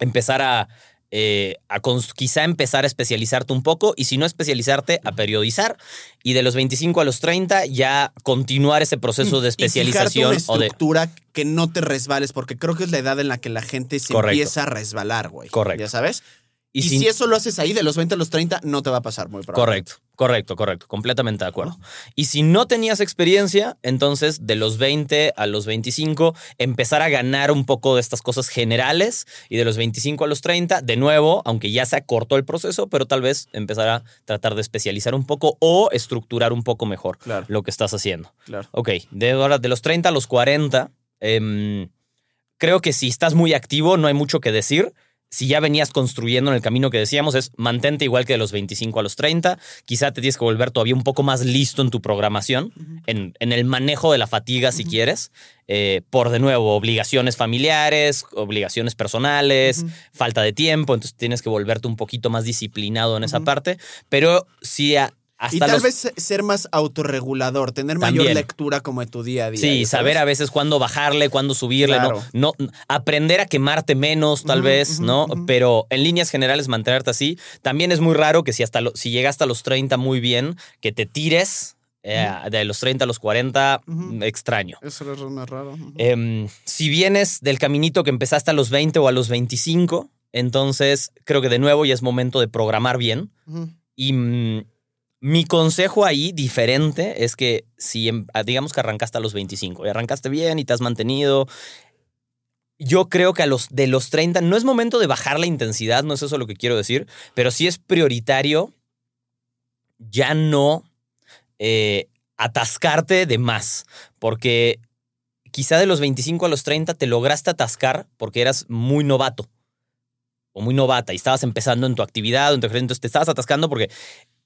empezar a, eh, a quizá empezar a especializarte un poco y si no especializarte, a periodizar. Y de los 25 a los 30, ya continuar ese proceso de Y especialización una o de... estructura que no te resbales, porque creo que es la edad en la que la gente se Correcto. empieza a resbalar, güey. Correcto. ¿Ya sabes? Y, sin- si eso lo haces ahí de los 20 a los 30, no te va a pasar muy pronto. Correcto, correcto, correcto, completamente de acuerdo. Y si no tenías experiencia, entonces de los 20 a los 25, empezar a ganar un poco de estas cosas generales y de los 25 a los 30, de nuevo, aunque ya se acortó el proceso, pero tal vez empezar a tratar de especializar un poco o estructurar un poco mejor Claro, lo que estás haciendo. claro. Ok, de, ahora, de los 30 a los 40, em, creo que si estás muy activo, no hay mucho que decir. Si ya venías construyendo en el camino que decíamos, es mantente igual que de los 25 a los 30. Quizá te tienes que volver todavía un poco más listo en tu programación, en, en, el manejo de la fatiga, si quieres, eh, por de nuevo, obligaciones familiares, obligaciones personales, falta de tiempo. Entonces tienes que volverte un poquito más disciplinado en esa parte. Pero si y tal vez ser más autorregulador, tener mayor lectura como en tu día a día. Sí, saber a veces cuándo bajarle, cuándo subirle, no, no, aprender a quemarte menos, tal vez, ¿no? Pero en líneas generales mantenerte así. También es muy raro que si hasta si llegaste a los 30 muy bien, que te tires eh, de los 30 a los 40, extraño. Eso es más raro. Em, si vienes del caminito que empezaste a los 20 o a los 25, entonces creo que de nuevo ya es momento de programar bien. Y mm, mi consejo ahí, diferente, es que si em, ah, digamos que arrancaste a los 25 y arrancaste bien y te has mantenido, yo creo que a los de los 30 no es momento de bajar la intensidad, no es eso lo que quiero decir, pero sí es prioritario ya no eh, atascarte de más, porque quizá de los 25 a los 30 te lograste atascar porque eras muy novato o muy novata y estabas empezando en tu actividad, entonces te estabas atascando porque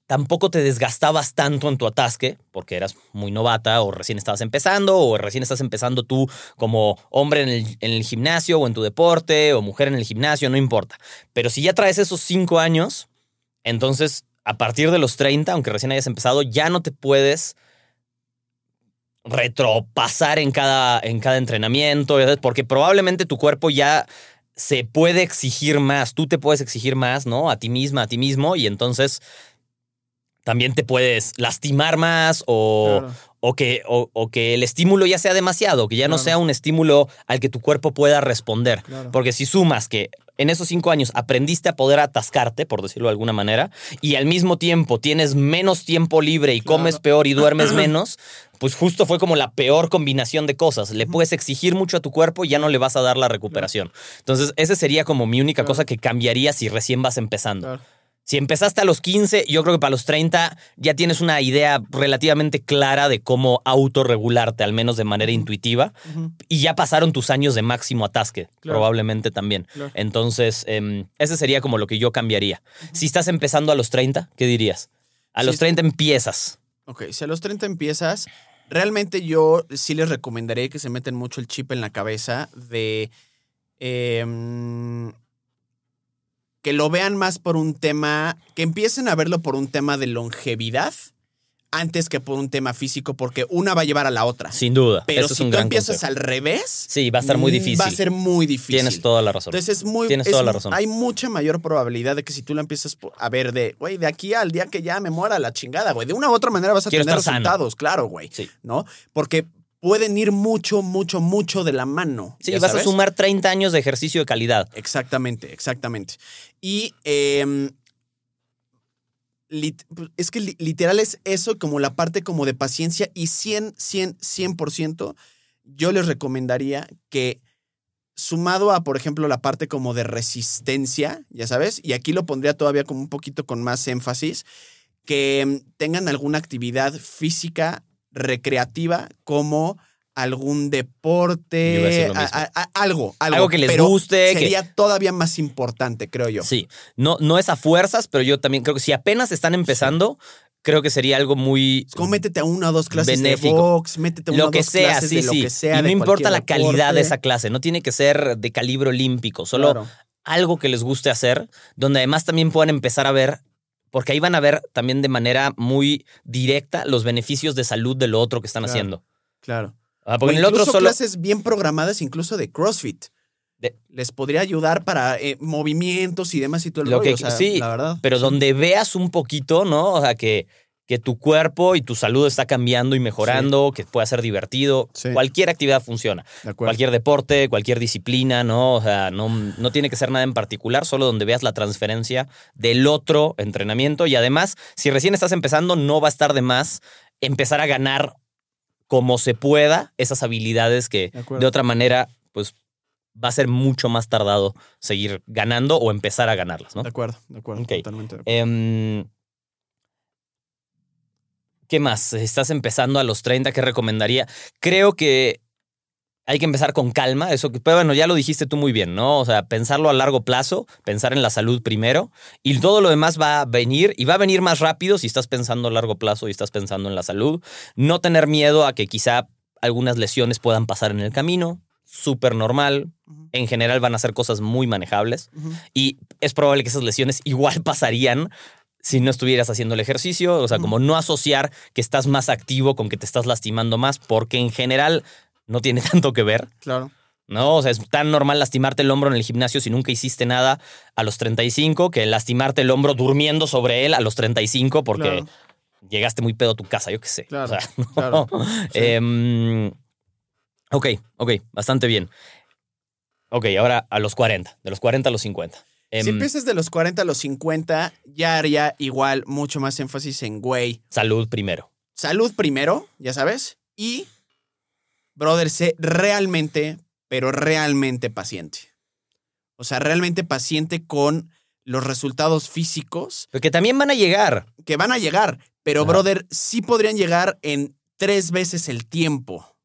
tampoco te desgastabas tanto en tu atasque, porque eras muy novata o recién estabas empezando, o recién estás empezando tú como hombre en el, gimnasio o en tu deporte, o mujer en el gimnasio, no importa. Pero si ya traes esos cinco años, entonces a partir de los 30, aunque recién hayas empezado, ya no te puedes retropasar en cada, en cada entrenamiento, porque probablemente tu cuerpo ya se puede exigir más, tú te puedes exigir más, ¿no? A ti misma, a ti mismo, y entonces también te puedes lastimar más o, o, que, o, que el estímulo ya sea demasiado, que ya no sea un estímulo al que tu cuerpo pueda responder. Porque si sumas que en esos cinco años aprendiste a poder atascarte, por decirlo de alguna manera, y al mismo tiempo tienes menos tiempo libre y comes peor y duermes [clears throat] menos, pues justo fue como la peor combinación de cosas. Le puedes exigir mucho a tu cuerpo y ya no le vas a dar la recuperación. Entonces, esa sería como mi única cosa que cambiaría si recién vas empezando. Si empezaste a los 15, yo creo que para los 30 ya tienes una idea relativamente clara de cómo autorregularte, al menos de manera intuitiva. Y ya pasaron tus años de máximo atasque, probablemente también. Entonces, em, ese sería como lo que yo cambiaría. Si estás empezando a los 30, ¿qué dirías? A los 30 empiezas. Ok, si a los 30 empiezas, realmente yo sí les recomendaría que se meten mucho el chip en la cabeza de... Em, que lo vean más por un tema, que empiecen a verlo por un tema de longevidad antes que por un tema físico, porque una va a llevar a la otra. Sin duda. Pero si tú empiezas al revés, sí, va a estar muy difícil. Va a ser muy difícil. Tienes toda la razón. Entonces es muy. Tienes toda la razón. Hay mucha mayor probabilidad de que si tú lo empiezas a ver de, güey, de aquí al día que ya me muera la chingada, güey, de una u otra manera vas a tener resultados, claro, güey. Sí. ¿No? Porque pueden ir mucho, mucho, mucho de la mano. Sí, vas a sumar 30 años de ejercicio de calidad. Exactamente, exactamente. Y em, es que literal es eso como la parte como de paciencia y 100, 100, 100%, yo les recomendaría que sumado a, por ejemplo, la parte como de resistencia, ya sabes, y aquí lo pondría todavía como un poquito con más énfasis, que em, tengan alguna actividad física recreativa como algún deporte, algo, algo, que les guste. Sería todavía más importante, creo yo. Sí, no, no es a fuerzas, pero yo también creo que si apenas están empezando, creo que sería algo muy. como métete a una o dos clases de box, métete a una lo que sea, clases sí, lo que sea. Y no importa la calidad de esa clase, no tiene que ser de calibre olímpico, solo algo que les guste hacer, donde además también puedan empezar a ver porque ahí van a ver también de manera muy directa los beneficios de salud de lo otro que están haciendo. Claro. Ah, porque en el otro solo... clases bien programadas incluso de CrossFit. Les podría ayudar para eh, movimientos y demás y todo el lo Que, sí, la verdad. Pero donde veas un poquito, ¿no? O sea, que que tu cuerpo y tu salud está cambiando y mejorando, que pueda ser divertido. Cualquier actividad funciona. cualquier deporte, cualquier disciplina, ¿no? O sea, no, no tiene que ser nada en particular, solo donde veas la transferencia del otro entrenamiento. Y además, si recién estás empezando, no va a estar de más empezar a ganar como se pueda esas habilidades que de, otra manera, pues va a ser mucho más tardado seguir ganando o empezar a ganarlas, ¿no? De acuerdo, de acuerdo, totalmente. Em, ¿Qué más? Estás empezando a los 30, ¿qué recomendaría? Creo que hay que empezar con calma, eso que, pero bueno, ya lo dijiste tú muy bien, ¿no? O sea, pensarlo a largo plazo, pensar en la salud primero y todo lo demás va a venir y va a venir más rápido si estás pensando a largo plazo y estás pensando en la salud. No tener miedo a que quizá algunas lesiones puedan pasar en el camino, súper normal. En general van a ser cosas muy manejables y es probable que esas lesiones igual [laughs] pasarían si no estuvieras haciendo el ejercicio, o sea, como no asociar que estás más activo con que te estás lastimando más, porque en general no tiene [laughs] tanto que ver, Claro. ¿no? O sea, es tan normal lastimarte el hombro en el gimnasio si nunca hiciste nada a los 35 que lastimarte el hombro durmiendo sobre él a los 35 porque Claro. llegaste muy pedo a tu casa, yo qué sé. Claro, O sea, [laughs] claro. Sí. Em, ok, ok, bastante bien. Ok, ahora a los 40, de los 40 a los 50. Em, Si empiezas de los 40 a los 50, ya haría igual mucho más énfasis en, güey, salud primero. salud primero, ya sabes, y, brother, sé realmente, pero realmente paciente. O sea, realmente paciente con los resultados físicos Porque también van a llegar. que van a llegar, pero, Ajá. brother, sí podrían llegar en tres veces el tiempo.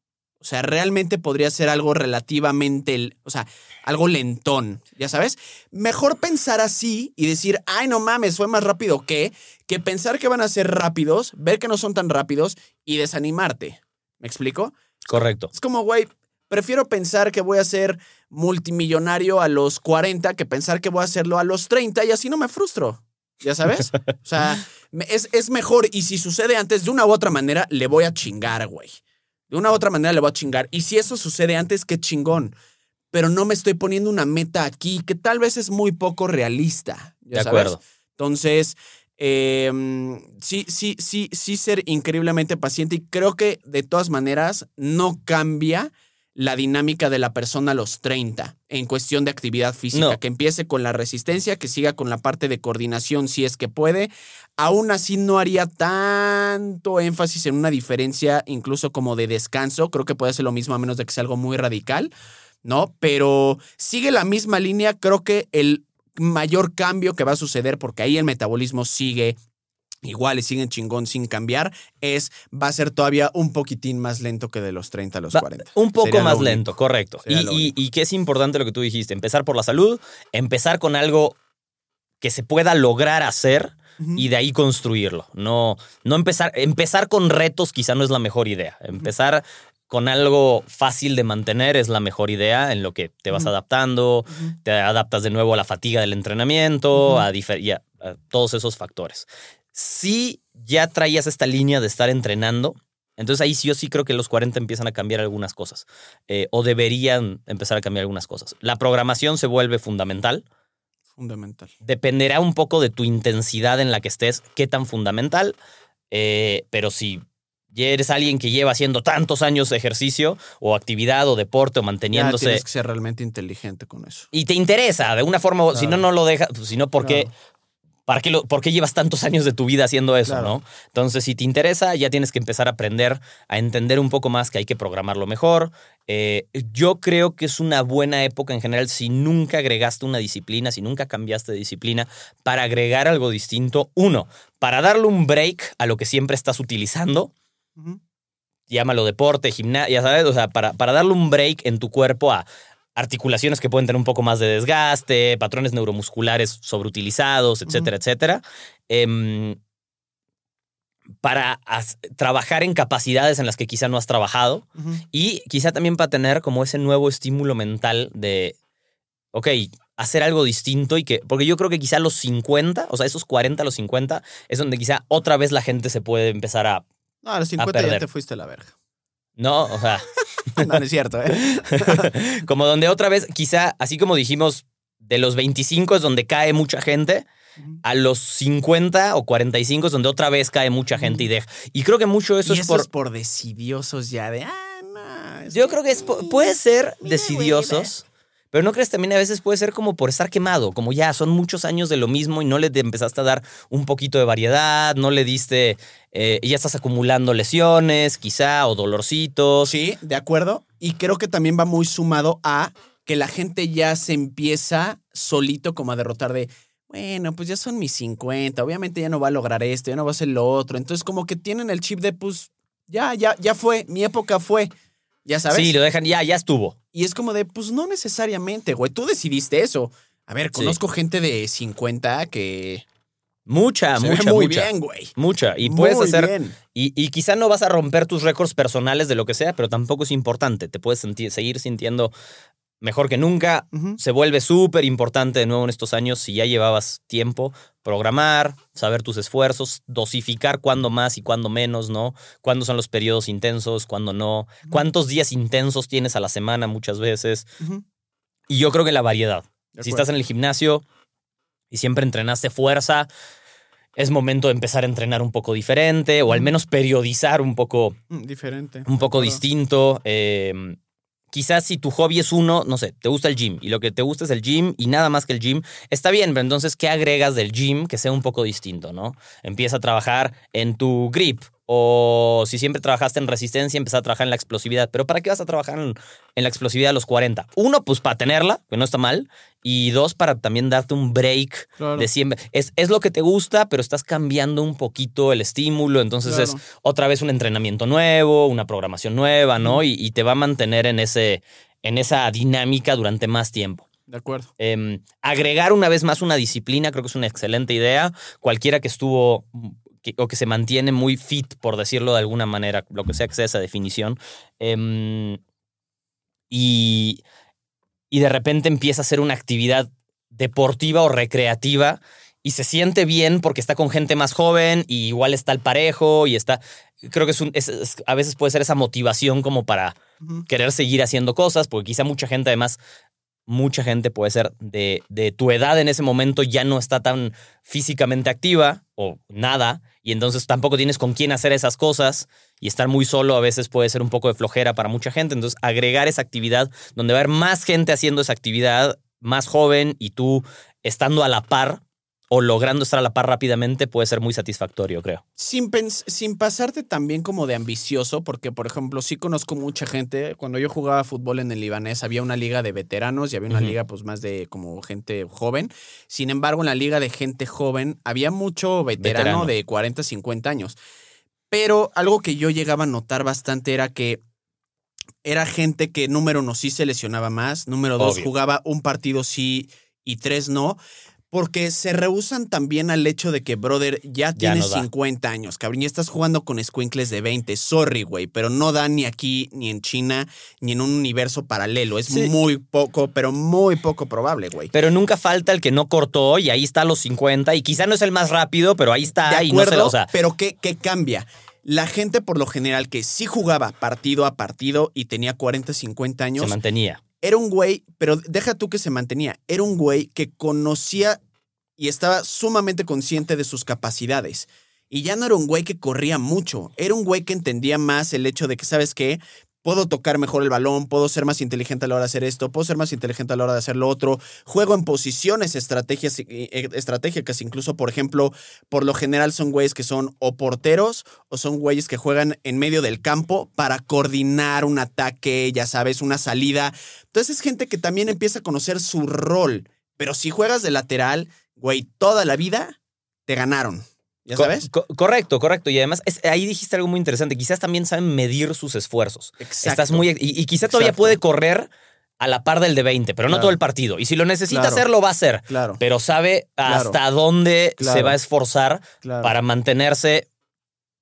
O sea, realmente podría ser algo relativamente, o sea, algo lentón, ya sabes. Mejor pensar así y decir, ay, no mames, fue más rápido que, que pensar que van a ser rápidos, ver que no son tan rápidos y desanimarte. ¿Me explico? Correcto. Es como, güey, prefiero pensar que voy a ser multimillonario a los 40 que pensar que voy a hacerlo a los 30 y así no me frustro. ¿Ya sabes? O sea, [laughs] es, es mejor y si sucede antes, de una u otra manera, le voy a chingar, güey. De una u otra manera le voy a chingar. Y si eso sucede antes, qué chingón. Pero no me estoy poniendo una meta aquí que tal vez es muy poco realista. ¿ya De sabes? acuerdo. Entonces, eh, sí, sí, sí, sí ser increíblemente paciente y creo que de todas maneras no cambia la dinámica de la persona a los 30 en cuestión de actividad física, No. que empiece con la resistencia, que siga con la parte de coordinación si es que puede. Aún así no haría tanto énfasis en una diferencia incluso como de descanso, creo que puede ser lo mismo a menos de que sea algo muy radical, ¿no? Pero sigue la misma línea, creo que el mayor cambio que va a suceder, porque ahí el metabolismo sigue igual y siguen chingón sin cambiar, es va a ser todavía un poquitín más lento que de los 30 a los Va- 40. Un poco Sería más lento, correcto. Y, y, que es importante lo que tú dijiste, empezar por la salud, empezar con algo que se pueda lograr hacer y de ahí construirlo. No, no empezar, empezar con retos quizá no es la mejor idea. Empezar con algo fácil de mantener es la mejor idea en lo que te vas adaptando, te adaptas de nuevo a la fatiga del entrenamiento, Ujú. a, difer- y a- a todos esos factores. Si ya traías esta línea de estar entrenando, entonces ahí sí yo sí creo que los 40 empiezan a cambiar algunas cosas, eh, o deberían empezar a cambiar algunas cosas. La programación se vuelve fundamental, Fundamental. dependerá un poco de tu intensidad en la que estés, qué tan fundamental, eh, pero si ya eres alguien que lleva haciendo tantos años de ejercicio o actividad o deporte o Ya manteniéndose tienes que ser realmente inteligente con eso. y te interesa de una forma, o si no, Claro. no lo dejas, pues, si no, ¿por qué? ¿Para qué, lo- ¿Por qué llevas tantos años de tu vida haciendo eso, Claro. no? Entonces, si te interesa, ya tienes que empezar a aprender a entender un poco más que hay que programarlo mejor. Eh, yo creo que es una buena época en general si nunca agregaste una disciplina, si nunca cambiaste de disciplina, para agregar algo distinto. Uno, para darle un break a lo que siempre estás utilizando, llámalo deporte, gimnasia, ya sabes, o sea, para, para darle un break en tu cuerpo a articulaciones que pueden tener un poco más de desgaste, patrones neuromusculares sobreutilizados, etcétera, etcétera. Em, para trabajar en capacidades en las que quizá no has trabajado y quizá también para tener como ese nuevo estímulo mental de, ok, hacer algo distinto y que, porque yo creo que quizá los 50, o sea, esos 40 a los 50, es donde quizá otra vez la gente se puede empezar a, No, a los 50 ya perder. te fuiste a la verga. ¿No? O sea... [laughs] No, no es cierto, ¿eh? [laughs] como donde otra vez, quizá, así como dijimos, de los 25 es donde cae mucha gente, a los 50 o 45 es donde otra vez cae mucha gente y deja. Y creo que mucho eso y es eso por... es por decidiosos ya de, ah, no. Yo que- creo que es, puede ser decidiosos, pero no crees también a veces puede ser como por estar quemado, como ya son muchos años de lo mismo y no le empezaste a dar un poquito de variedad, no le diste, eh, ya estás acumulando lesiones, quizá, o dolorcitos. Sí, de acuerdo. Y creo que también va muy sumado a que la gente ya se empieza solito como a derrotar de, bueno, pues ya son mis 50, obviamente ya no va a lograr esto, ya no va a hacer lo otro. Entonces como que tienen el chip de, pues, ya, ya, ya fue, mi época fue. Ya sabes. Sí, lo dejan, ya, ya estuvo. Y es como de, pues no necesariamente, güey. Tú decidiste eso. A ver, conozco gente de 50 que. Mucha, se ve mucha, muy mucha. bien, güey. Mucha. Y puedes Muy hacer. bien. Y, y quizá no vas a romper tus récords personales de lo que sea, pero tampoco es importante. Te puedes sentir- seguir sintiendo mejor que nunca. Se vuelve súper importante de nuevo en estos años si ya llevabas tiempo. Programar, saber tus esfuerzos, dosificar cuándo más y cuándo menos, ¿no? Cuándo son los periodos intensos, cuándo no. Cuántos días intensos tienes a la semana muchas veces. Y yo creo que la variedad. Si estás en el gimnasio y siempre entrenaste fuerza, es momento de empezar a entrenar un poco diferente o al menos periodizar un poco, Mm, Diferente. un poco distinto. Eh, quizás si tu hobby es uno, no sé, te gusta el gym y lo que te gusta es el gym y nada más que el gym, está bien, pero entonces, ¿qué agregas del gym que sea un poco distinto, no? Empieza a trabajar en tu grip o si siempre trabajaste en resistencia, empieza a trabajar en la explosividad. ¿Pero para qué vas a trabajar en, en la explosividad a los 40? Uno, pues para tenerla, que no está mal. Y dos, para también darte un break Claro. de siempre. Es, es lo que te gusta, pero estás cambiando un poquito el estímulo. Entonces es otra vez un entrenamiento nuevo, una programación nueva, ¿no? Y, y te va a mantener en, ese, en esa dinámica durante más tiempo. De acuerdo. Em, agregar una vez más una disciplina creo que es una excelente idea. Cualquiera que estuvo que- o que se mantiene muy fit, por decirlo de alguna manera, lo que sea que sea esa definición, em, y, y de repente empieza a hacer una actividad deportiva o recreativa y se siente bien porque está con gente más joven y igual está al parejo y está, creo que es un, es- es- a veces puede ser esa motivación como para querer seguir haciendo cosas, porque quizá mucha gente además, mucha gente puede ser de, de tu edad en ese momento ya no está tan físicamente activa o nada, y entonces tampoco tienes con quién hacer esas cosas, y estar muy solo a veces puede ser un poco de flojera para mucha gente, entonces agregar esa actividad donde va a haber más gente haciendo esa actividad, más joven, y tú estando a la par o logrando estar a la par rápidamente puede ser muy satisfactorio, creo. Sin, pens- sin pasarte también como de ambicioso, porque por ejemplo, sí conozco mucha gente. Cuando yo jugaba fútbol en el libanés, había una liga de veteranos y había una liga pues más de como gente joven. Sin embargo, en la liga de gente joven había mucho veterano, Veterano. de 40, 50 años. Pero algo que yo llegaba a notar bastante era que era gente que número uno sí se lesionaba más, número dos Obvio. jugaba un partido sí y tres no. Porque se rehusan también al hecho de que, brother, ya tienes no da. 50 años, cabrón, y estás jugando con squinkles de 20. Sorry, güey, pero no da ni aquí, ni en China, ni en un universo paralelo. Es Sí. muy poco, pero muy poco probable, güey. Pero nunca falta el que no cortó y ahí está a los 50 y quizá no es el más rápido, pero ahí está De y no se acuerdo, la- o sea, pero ¿qué, ¿qué cambia? La gente, por lo general, que sí jugaba partido a partido y tenía 40, 50 se años, mantenía. era un güey, pero deja tú que se mantenía, era un güey que conocía y estaba sumamente consciente de sus capacidades. Y ya no era un güey que corría mucho, era un güey que entendía más el hecho de que, ¿sabes qué? Puedo tocar mejor el balón, puedo ser más inteligente a la hora de hacer esto, puedo ser más inteligente a la hora de hacer lo otro. Juego en posiciones estrategias, eh, estratégicas, incluso, por ejemplo, por lo general son güeyes que son o porteros o son güeyes que juegan en medio del campo para coordinar un ataque, ya sabes, una salida. Entonces es gente que también empieza a conocer su rol. Pero si juegas de lateral, güey, toda la vida te ganaron. ¿Ya sabes? co- correcto, correcto. Y además, es- ahí dijiste algo muy interesante. Quizás también saben medir sus esfuerzos. Exacto. Estás muy. Y, y quizá todavía Exacto. puede correr a la par del de 20, pero no todo el partido. Y si lo necesita Claro. hacer, lo va a hacer. Claro, Pero sabe hasta dónde se va a esforzar para mantenerse.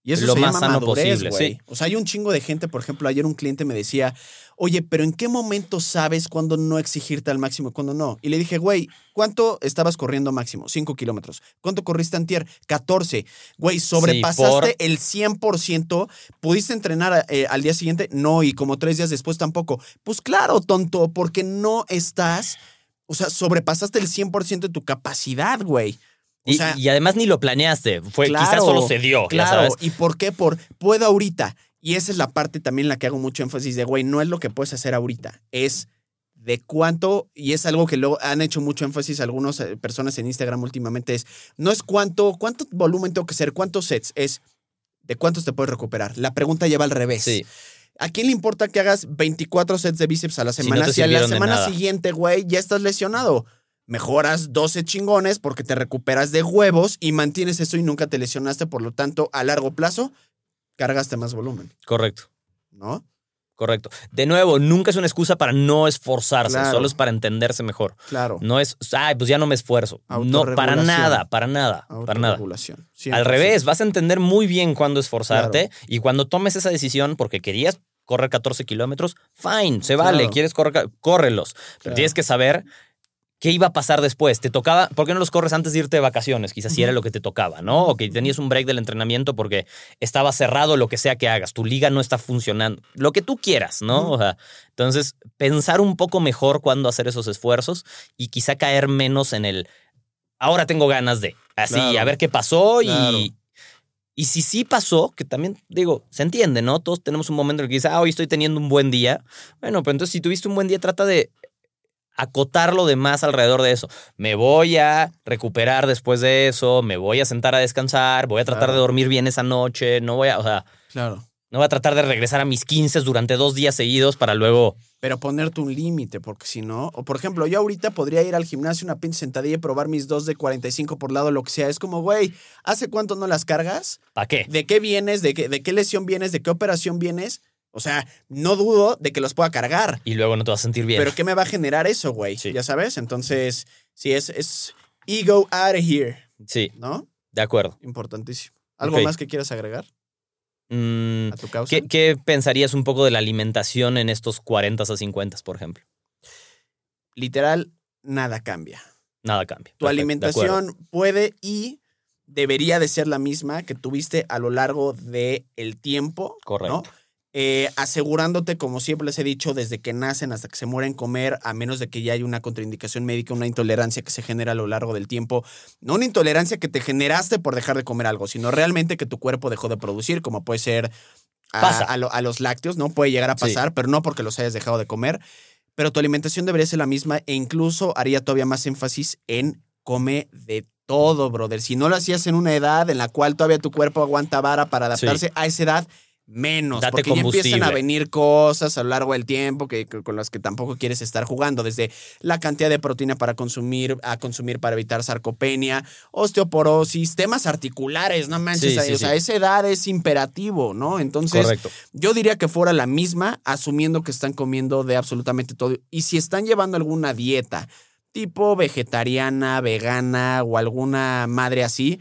Y eso lo se más llama sano madurez, posible, güey. sí. O sea, hay un chingo de gente, por ejemplo, ayer un cliente me decía, oye, pero ¿en qué momento sabes cuándo no exigirte al máximo y cuándo no? Y le dije, güey, ¿cuánto estabas corriendo máximo? 5 kilómetros. ¿Cuánto corriste antier? 14. Güey, sobrepasaste por- el 100%. ¿Pudiste entrenar eh, al día siguiente? No, y como tres días después tampoco. Pues claro, tonto, porque no estás... O sea, sobrepasaste el 100% de tu capacidad, güey. O Y, sea, y además ni lo planeaste. Fue, quizás solo se dio. ya Claro, sabes. ¿y por qué? Por puedo ahorita. Y esa es la parte también en la que hago mucho énfasis de, güey, no es lo que puedes hacer ahorita, es de cuánto, y es algo que luego han hecho mucho énfasis algunas eh, personas en Instagram últimamente, es, no es cuánto, cuánto volumen tengo que hacer, cuántos sets, es de cuántos te puedes recuperar. La pregunta lleva al revés. Sí. ¿A quién le importa que hagas 24 sets de bíceps a la Si no semana? te Si, a la semana siguiente, güey, ya estás lesionado. Mejoras 12 chingones porque te recuperas de huevos y mantienes eso y nunca te lesionaste. Por lo tanto, a largo plazo, cargaste más volumen, Correcto. ¿no? Correcto. De nuevo, nunca es una excusa para no esforzarse, Claro. solo es para entenderse mejor. Claro. No es, ay, pues ya no me esfuerzo. No, para nada, para nada, para nada. Autorregulación. Al 100%. revés, vas a entender muy bien cuándo esforzarte y cuando tomes esa decisión porque querías correr 14 kilómetros, fine, se vale, Claro. quieres correr, córrelos. Pero tienes que saber qué iba a pasar después. Te tocaba, ¿por qué no los corres antes de irte de vacaciones? Quizás si era lo que te tocaba, ¿no? O que tenías un break del entrenamiento porque estaba cerrado lo que sea que hagas, tu liga no está funcionando, lo que tú quieras, ¿no? O sea, entonces, pensar un poco mejor cuándo hacer esos esfuerzos y quizá caer menos en el ahora tengo ganas de. Así, Claro. a ver qué pasó Claro. y. Y si sí pasó, que también digo, se entiende, ¿no? Todos tenemos un momento en el que dices, ah, hoy estoy teniendo un buen día. Bueno, pero entonces si tuviste un buen día, trata de acotar lo demás alrededor de eso. Me voy a recuperar después de eso, me voy a sentar a descansar, voy a tratar Claro. de dormir bien esa noche, no voy a, o sea, Claro. no voy a tratar de regresar a mis 15 durante dos días seguidos para luego... Pero ponerte un límite, porque si no, o por ejemplo, yo ahorita podría ir al gimnasio una pinche sentadilla y probar mis dos de 45 por lado, lo que sea. Es como, güey, ¿hace cuánto no las cargas? ¿Para qué? ¿De qué vienes? ¿De qué, ¿De qué lesión vienes? ¿De qué operación vienes? O sea, no dudo de que los pueda cargar. Y luego no te vas a sentir bien. Pero ¿qué me va a generar eso, güey? Sí. Ya sabes. Entonces, sí, es, es ego out of here, Sí, ¿no? de acuerdo. Importantísimo. ¿Algo más que quieras agregar Mm, a tu causa? ¿Qué, qué pensarías un poco de la alimentación en estos 40 a 50, por ejemplo? Literal, nada cambia. Nada cambia. Tu Perfecto, alimentación puede y debería de ser la misma que tuviste a lo largo del el tiempo. Correcto. ¿no? Eh, asegurándote, como siempre les he dicho, desde que nacen hasta que se mueren comer, a menos de que ya haya una contraindicación médica, una intolerancia que se genera a lo largo del tiempo. No una intolerancia que te generaste por dejar de comer algo, sino realmente que tu cuerpo dejó de producir, como puede ser a, a lo- a los lácteos, ¿no? Puede llegar a Sí. pasar, pero no porque los hayas dejado de comer. Pero tu alimentación debería ser la misma e incluso haría todavía más énfasis en come de todo, brother. Si no lo hacías en una edad en la cual todavía tu cuerpo aguanta vara para adaptarse a esa edad, menos. Date porque ya empiezan a venir cosas a lo largo del tiempo que, que- con las que tampoco quieres estar jugando. Desde la cantidad de proteína para consumir, a consumir para evitar sarcopenia, osteoporosis, temas articulares, no manches. Sí, sí, o sea, sí. esa edad es imperativo, ¿no? Entonces, Correcto. yo diría que fuera la misma, asumiendo que están comiendo de absolutamente todo. Y si están llevando alguna dieta tipo vegetariana, vegana o alguna madre así,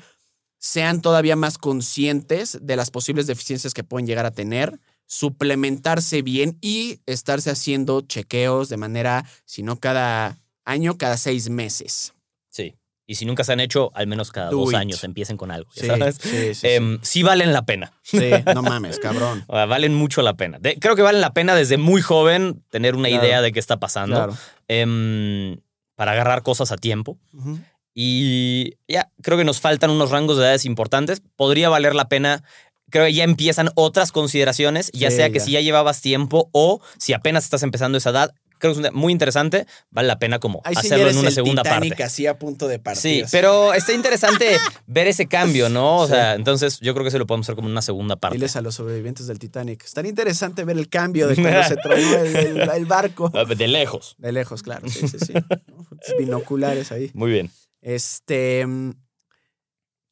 sean todavía más conscientes de las posibles deficiencias que pueden llegar a tener, suplementarse bien y estarse haciendo chequeos de manera, si no cada año, cada seis meses. Sí. Y si nunca se han hecho, al menos cada Do dos it. años empiecen con algo. Sí, ¿sabes? sí, sí, sí. Em, sí valen la pena. Sí, no mames, cabrón. [laughs] O sea, valen mucho la pena. De- creo que valen la pena desde muy joven tener una Claro. idea de qué está pasando. Claro. Em, para agarrar cosas a tiempo. Ujú. Y ya, creo que nos faltan unos rangos de edades importantes. Podría valer la pena. Creo que ya empiezan otras consideraciones, ya Sí, sea que ya. si ya llevabas tiempo o si apenas estás empezando esa edad. Creo que es muy interesante. Vale la pena como Ahí hacerlo en una el segunda Titanic parte. así a punto de partir. Sí, pero está interesante [laughs] ver ese cambio, ¿no? O Sí. sea, entonces yo creo que se lo podemos hacer como una segunda parte. Diles a los sobrevivientes del Titanic. Estaría interesante ver el cambio de [laughs] cuando se tronó el, el- el barco. Ah, De lejos. De lejos, claro. Sí, sí, sí. [laughs] ¿no? Binoculares ahí. Muy bien. Este. mm,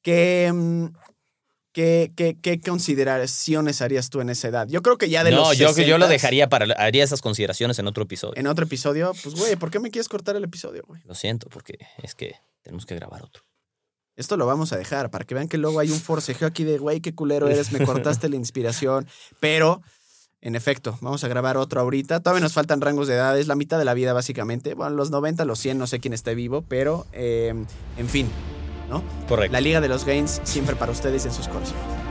¿Qué, mm, qué, qué, qué consideraciones harías tú en esa edad? Yo creo que ya de no, los. yo, yo lo 60s, dejaría para. Haría esas consideraciones en otro episodio. En otro episodio, pues, güey, ¿por qué me quieres cortar el episodio, güey? Lo siento, porque es que tenemos que grabar otro. Esto lo vamos a dejar para que vean que luego hay un forcejeo aquí de, güey, qué culero eres, me [laughs] cortaste la inspiración. Pero, en efecto, vamos a grabar otro ahorita. Todavía nos faltan rangos de edades, la mitad de la vida, básicamente. Bueno, los 90, los 100, no sé quién esté vivo, pero, eh, en fin, ¿no? Correcto. La Liga de los Gains siempre para ustedes en sus corazones.